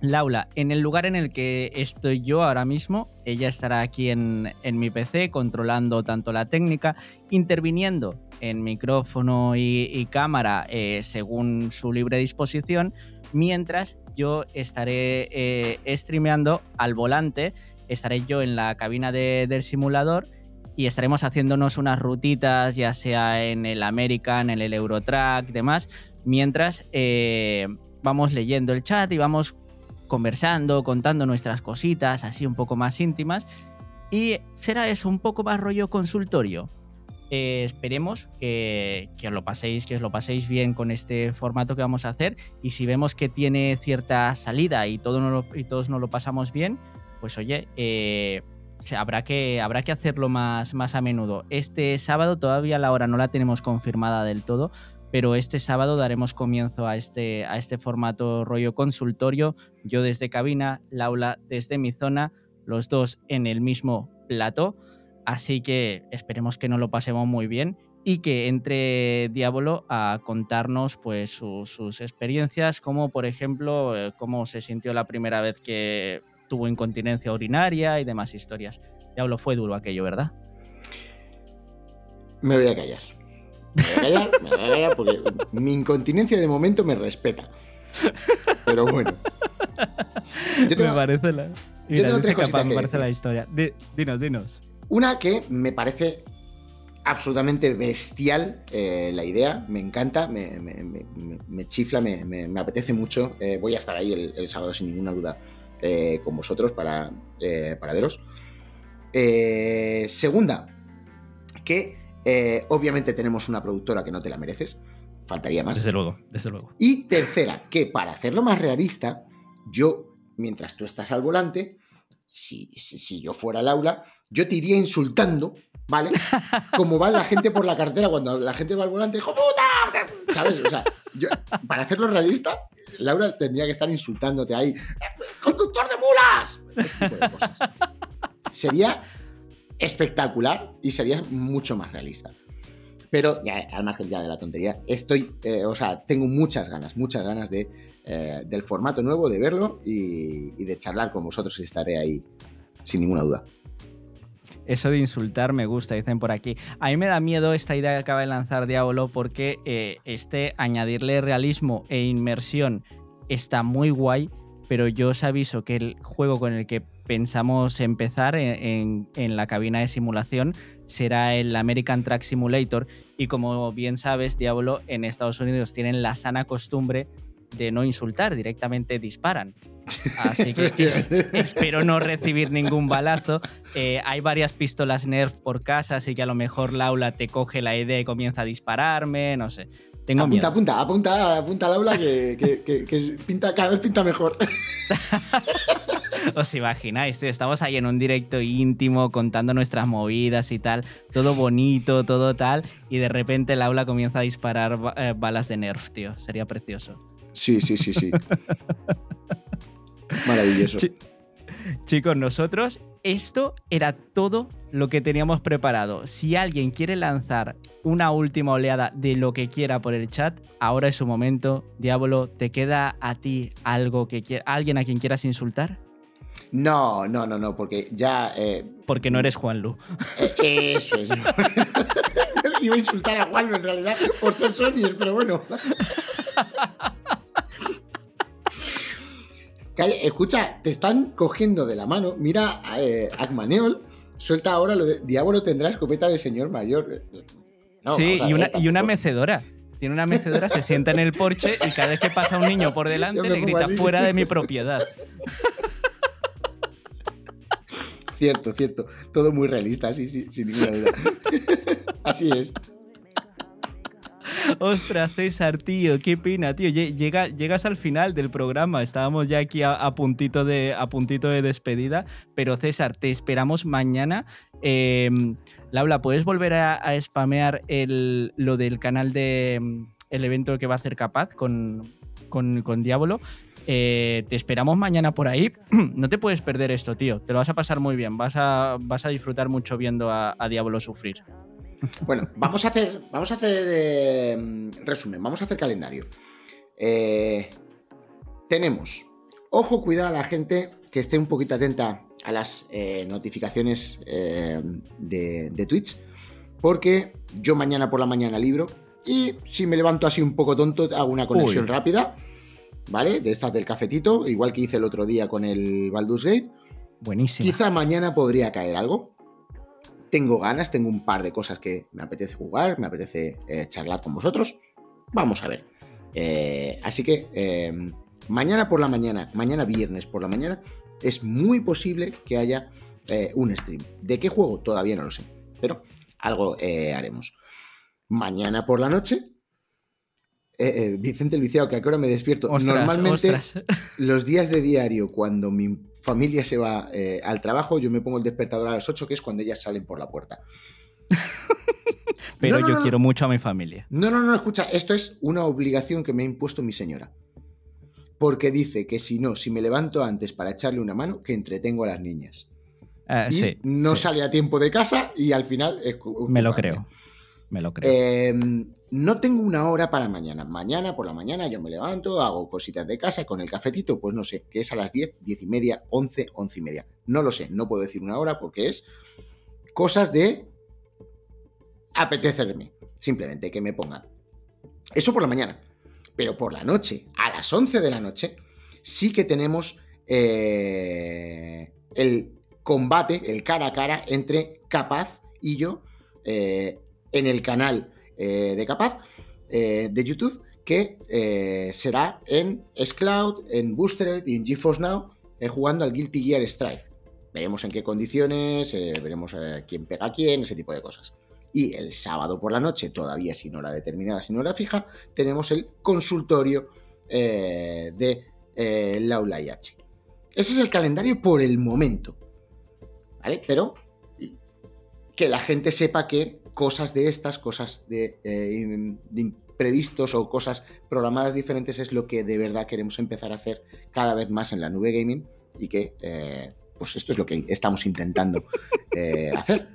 Laura, en el lugar en el que estoy yo ahora mismo, ella estará aquí en, mi PC controlando tanto la técnica, interviniendo en micrófono y, cámara eh, según su libre disposición, mientras yo estaré eh, streameando al volante estaré yo en la cabina de- del simulador y estaremos haciéndonos unas rutitas, ya sea en el American, en el Eurotrack, demás, mientras eh, vamos leyendo el chat y vamos conversando, contando nuestras cositas, así un poco más íntimas. Y será eso, un poco más rollo consultorio. Eh, esperemos que, os lo paséis, que os lo paséis bien con este formato que vamos a hacer. Y si vemos que tiene cierta salida y, todo no lo- todos nos lo pasamos bien, pues oye, eh, se- habrá, que, habrá que hacerlo más, más a menudo. Este sábado todavía la hora no la tenemos confirmada del todo, pero este sábado daremos comienzo a este, a este formato rollo consultorio. Yo desde cabina, Laura desde mi zona, los dos en el mismo plato. Así que esperemos que nos lo pasemos muy bien y que entre Diablo a contarnos pues su- sus experiencias, como por ejemplo eh, cómo se sintió la primera vez que tuvo incontinencia urinaria y demás historias. Diablo fue duro aquello, ¿verdad? Me voy a callar. Me voy a callar, me voy a callar porque mi incontinencia de momento me respeta. Pero bueno. Yo tengo parece la... Mira, tengo tres dice cositas capaz, me parece la historia. Di- dinos, dinos. una que me parece absolutamente bestial eh, la idea, me encanta, me, me- me- me- me chifla, me, apetece mucho. Eh, voy a estar ahí el, el sábado sin ninguna duda eh, con vosotros para, para veros. Segunda, que eh, obviamente tenemos una productora que no te la mereces, faltaría más. Desde luego, desde luego. Y tercera, que para hacerlo más realista, yo, mientras tú estás al volante, si, si, si yo fuera el aula, yo te iría insultando, ¿vale? Como va la gente por la carretera cuando la gente va al volante, ¡hijo puta! ¿Sabes? O sea, yo, para hacerlo realista, Laura tendría que estar insultándote ahí, ¡conductor de mulas! Ese tipo de cosas. Sería espectacular y sería mucho más realista. Pero ya al margen ya de la tontería, estoy, eh, o sea, tengo muchas ganas, muchas ganas de, eh, del formato nuevo, de verlo y, de charlar con vosotros estaré ahí sin ninguna duda. Eso de insultar me gusta, dicen por aquí. A mí me da miedo esta idea que acaba de lanzar Diablo porque eh, este añadirle realismo e inmersión está muy guay, pero yo os aviso que el juego con el que pensamos empezar en, en- en la cabina de simulación será el American Track Simulator y como bien sabes, Diablo, en Estados Unidos tienen la sana costumbre de no insultar, directamente disparan. Así que es- espero no recibir ningún balazo. Eh, hay varias pistolas Nerf por casa, así que a lo mejor Laula te coge la idea y comienza a dispararme, no sé. Tengo apunta, miedo. apunta, apunta, apunta al aula que, que- que- que pinta, cada vez pinta mejor. ¿Os imagináis? tío? Estamos ahí en un directo íntimo contando nuestras movidas y tal, todo bonito, todo tal, y de repente el aula comienza a disparar eh, balas de Nerf, tío. Sería precioso. Sí, sí, sí, sí. Maravilloso. Chicos, nosotros, esto era todo lo que teníamos preparado. Si alguien quiere lanzar una última oleada de lo que quiera por el chat, ahora es su momento. Diablo, ¿te queda a ti algo que alguien a quien quieras insultar? No, no, no, no, porque ya. eh, Porque no eres Juanlu. eh, eso es. Iba a insultar a Juan en realidad por ser Sony, pero bueno. Calla, escucha, te están cogiendo de la mano. Mira, eh, Agmaneol suelta ahora lo de Diablo tendrá escopeta de señor mayor. No, sí, y una, ver, y una mecedora. Tiene una mecedora, se sienta en el porche y cada vez que pasa un niño por delante le grita así. fuera de mi propiedad. Cierto, cierto. Todo muy realista, sí, sí, sin ninguna duda. Así es. Ostras, César, tío, qué pena, tío. Lle- Llega, llegas al final del programa. Estábamos ya aquí a, puntito, de, a puntito de despedida. Pero César, te esperamos mañana. Eh, Laura, ¿puedes volver a, a spamear el, lo del canal de mm, el evento que va a hacer capaz con, con, con Diablo? Eh, te esperamos mañana por ahí. no te puedes perder esto, tío. Te lo vas a pasar muy bien. Vas a, vas a disfrutar mucho viendo a, a Diablo sufrir. Bueno, vamos a hacer, vamos a hacer eh, resumen, vamos a hacer calendario. Eh, tenemos, ojo, cuidado a la gente que esté un poquito atenta a las eh, notificaciones de, de Twitch, porque yo mañana por la mañana libro y si me levanto así un poco tonto, hago una conexión Uy. rápida, ¿vale? De estas del cafetito, igual que hice el otro día con el Baldur's Gate. Buenísimo. Quizá mañana podría caer algo. Tengo ganas, tengo un par de cosas que me apetece jugar, me apetece eh, charlar con vosotros. Vamos a ver. Eh, así que eh, mañana por la mañana, mañana viernes por la mañana, es muy posible que haya un stream. ¿De qué juego? Todavía no lo sé, pero algo haremos. Mañana por la noche Vicente el Viciado, que a qué hora me despierto. Normalmente, los días de diario, cuando mi familia se va eh, al trabajo, yo me pongo el despertador a las 8, que es cuando ellas salen por la puerta. Pero yo quiero mucho a mi familia. No, no, no, escucha, esto es una obligación que me ha impuesto mi señora. Porque dice que si no, si me levanto antes para echarle una mano, que entretengo a las niñas. Ah, sí, no sale a tiempo de casa y al final... me lo creo. Me lo creo. Em, no tengo una hora para mañana. Mañana por la mañana yo me levanto, hago cositas de casa con el cafetito, pues no sé, que es a las 10, 10 y media, 11, 11 y media. No lo sé, no puedo decir una hora porque es cosas de apetecerme. Simplemente que me pongan. Eso por la mañana. Pero por la noche, a las 11 de la noche, sí que tenemos eh, el combate, el cara a cara entre Capaz y yo eh, en el canal eh, de Capaz eh, de YouTube, que eh, será en S-Cloud, en Boostered y en GeForce Now, jugando al Guilty Gear Strife. Veremos en qué condiciones, veremos quién pega a quién, ese tipo de cosas. Y el sábado por la noche, todavía sin hora determinada, sin hora fija, tenemos el consultorio de Laula H. Ese es el calendario por el momento. ¿Vale? Pero que la gente sepa que cosas de estas, cosas de, eh, imprevistos o cosas programadas diferentes es lo que de verdad queremos empezar a hacer cada vez más en la nube gaming y que eh, pues esto es lo que estamos intentando eh, hacer.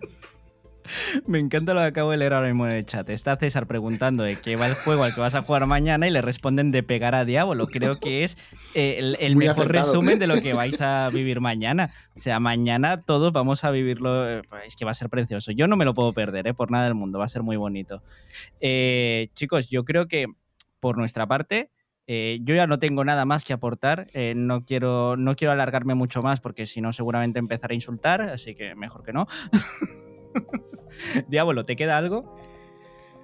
Me encanta lo que acabo de leer ahora mismo en el chat. Está César preguntando de qué va el juego al que vas a jugar mañana y le responden de pegar a Diablo. Creo que es eh, el, mejor resumen de lo que vais a vivir mañana. O sea, mañana todos vamos a vivirlo. Eh, es que va a ser precioso. Yo no me lo puedo perder, ¿eh? por nada del mundo. Va a ser muy bonito. Eh, chicos, yo creo que por nuestra parte. yo ya no tengo nada más que aportar. no, quiero, no quiero alargarme mucho más porque si no, seguramente empezaré a insultar. Así que mejor que no. Diablo, ¿te queda algo?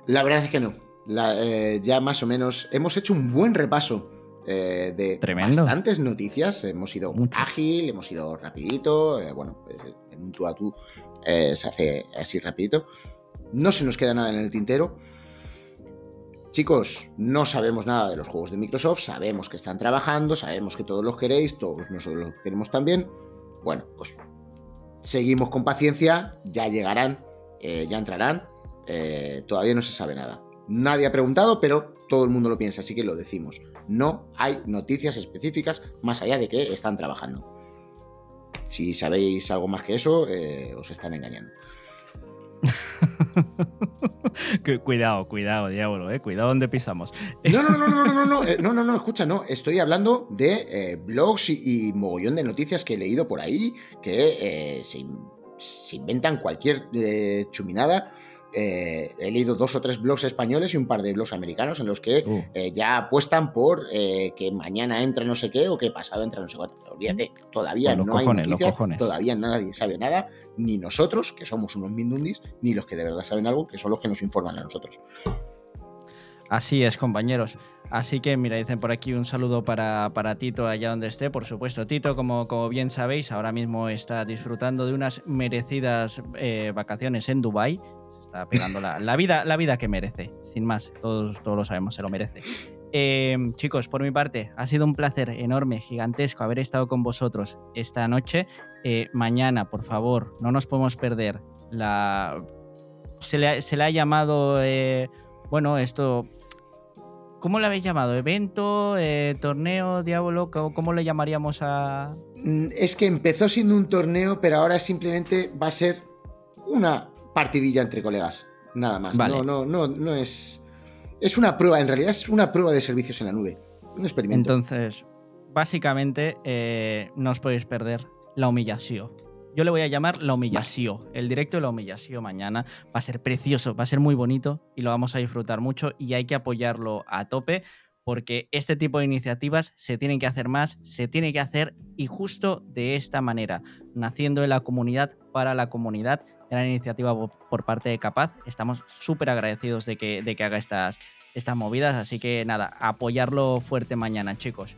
La verdad es que no. Eh, ya más o menos hemos hecho un buen repaso eh, de bastantes noticias. Hemos ido ágil, hemos ido rapidito. Eh, bueno, en un tú a tú se hace así rapidito. No se nos queda nada en el tintero. Chicos, no sabemos nada de los juegos de Microsoft, sabemos que están trabajando, sabemos que todos los queréis, todos nosotros los queremos también. Bueno, pues seguimos con paciencia, ya llegarán, eh, ya entrarán, eh, todavía no se sabe nada. Nadie ha preguntado, pero todo el mundo lo piensa, así que lo decimos. No hay noticias específicas más allá de que están trabajando. Si sabéis algo más que eso, eh, os están engañando. cuidado, cuidado, diablo, eh, cuidado donde pisamos. No, no, no, no, no, no, no, eh, no, no, no, escucha, no, estoy hablando de eh, blogs y, y, mogollón de noticias que he leído por ahí que eh, se, se, inventan cualquier eh, chuminada eh, he leído dos o tres blogs españoles y un par de blogs americanos en los que uh. eh, ya apuestan por eh, que mañana entra no sé qué o que pasado entra no sé cuánto. olvídate, todavía no hay noticias, todavía nadie sabe nada, ni nosotros, que somos unos mindundis, ni los que de verdad saben algo, que son los que nos informan a nosotros. Así es, compañeros. Así que, mira, dicen por aquí un saludo para, Tito allá donde esté. Por supuesto, Tito, como, como bien sabéis, ahora mismo está disfrutando de unas merecidas vacaciones en Dubái está pegando la, vida, la vida que merece. Sin más, todos, todos lo sabemos, se lo merece. Em, chicos, por mi parte, ha sido un placer enorme, gigantesco haber estado con vosotros esta noche. Eh, mañana, por favor, no nos podemos perder. La... Se, le, ha llamado, eh, bueno, esto... ¿Cómo le habéis llamado? ¿Evento? Eh, ¿Torneo? ¿Diablo? ¿Cómo, le llamaríamos a...? Mm, es que empezó siendo un torneo, pero ahora simplemente va a ser una partidilla entre colegas. Nada más. No, no, no, no es. Es una prueba, en realidad es una prueba de servicios en la nube. Un experimento. Entonces, básicamente, eh, no os podéis perder la humillación. Yo le voy a llamar la humillación. El directo de la humillación mañana va a ser precioso, va a ser muy bonito y lo vamos a disfrutar mucho y hay que apoyarlo a tope porque este tipo de iniciativas se tienen que hacer más, se tiene que hacer y justo de esta manera, naciendo en la comunidad para la comunidad, gran iniciativa por parte de Capaz. Estamos súper agradecidos de que, de que haga estas, estas movidas, así que nada, apoyarlo fuerte mañana, chicos.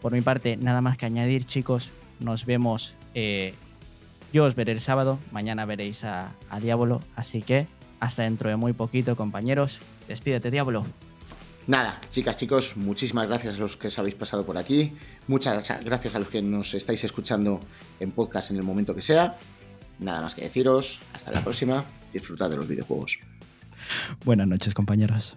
Por mi parte, nada más que añadir, chicos, nos vemos. Eh, yo os veré el sábado, mañana veréis a, a Diablo, así que hasta dentro de muy poquito, compañeros. Despídete, Diablo. Nada, chicas, chicos, muchísimas gracias a los que os habéis pasado por aquí. Muchas gracias a los que nos estáis escuchando en podcast en el momento que sea. Nada más que deciros. Hasta la próxima. Disfrutad de los videojuegos. Buenas noches, compañeros.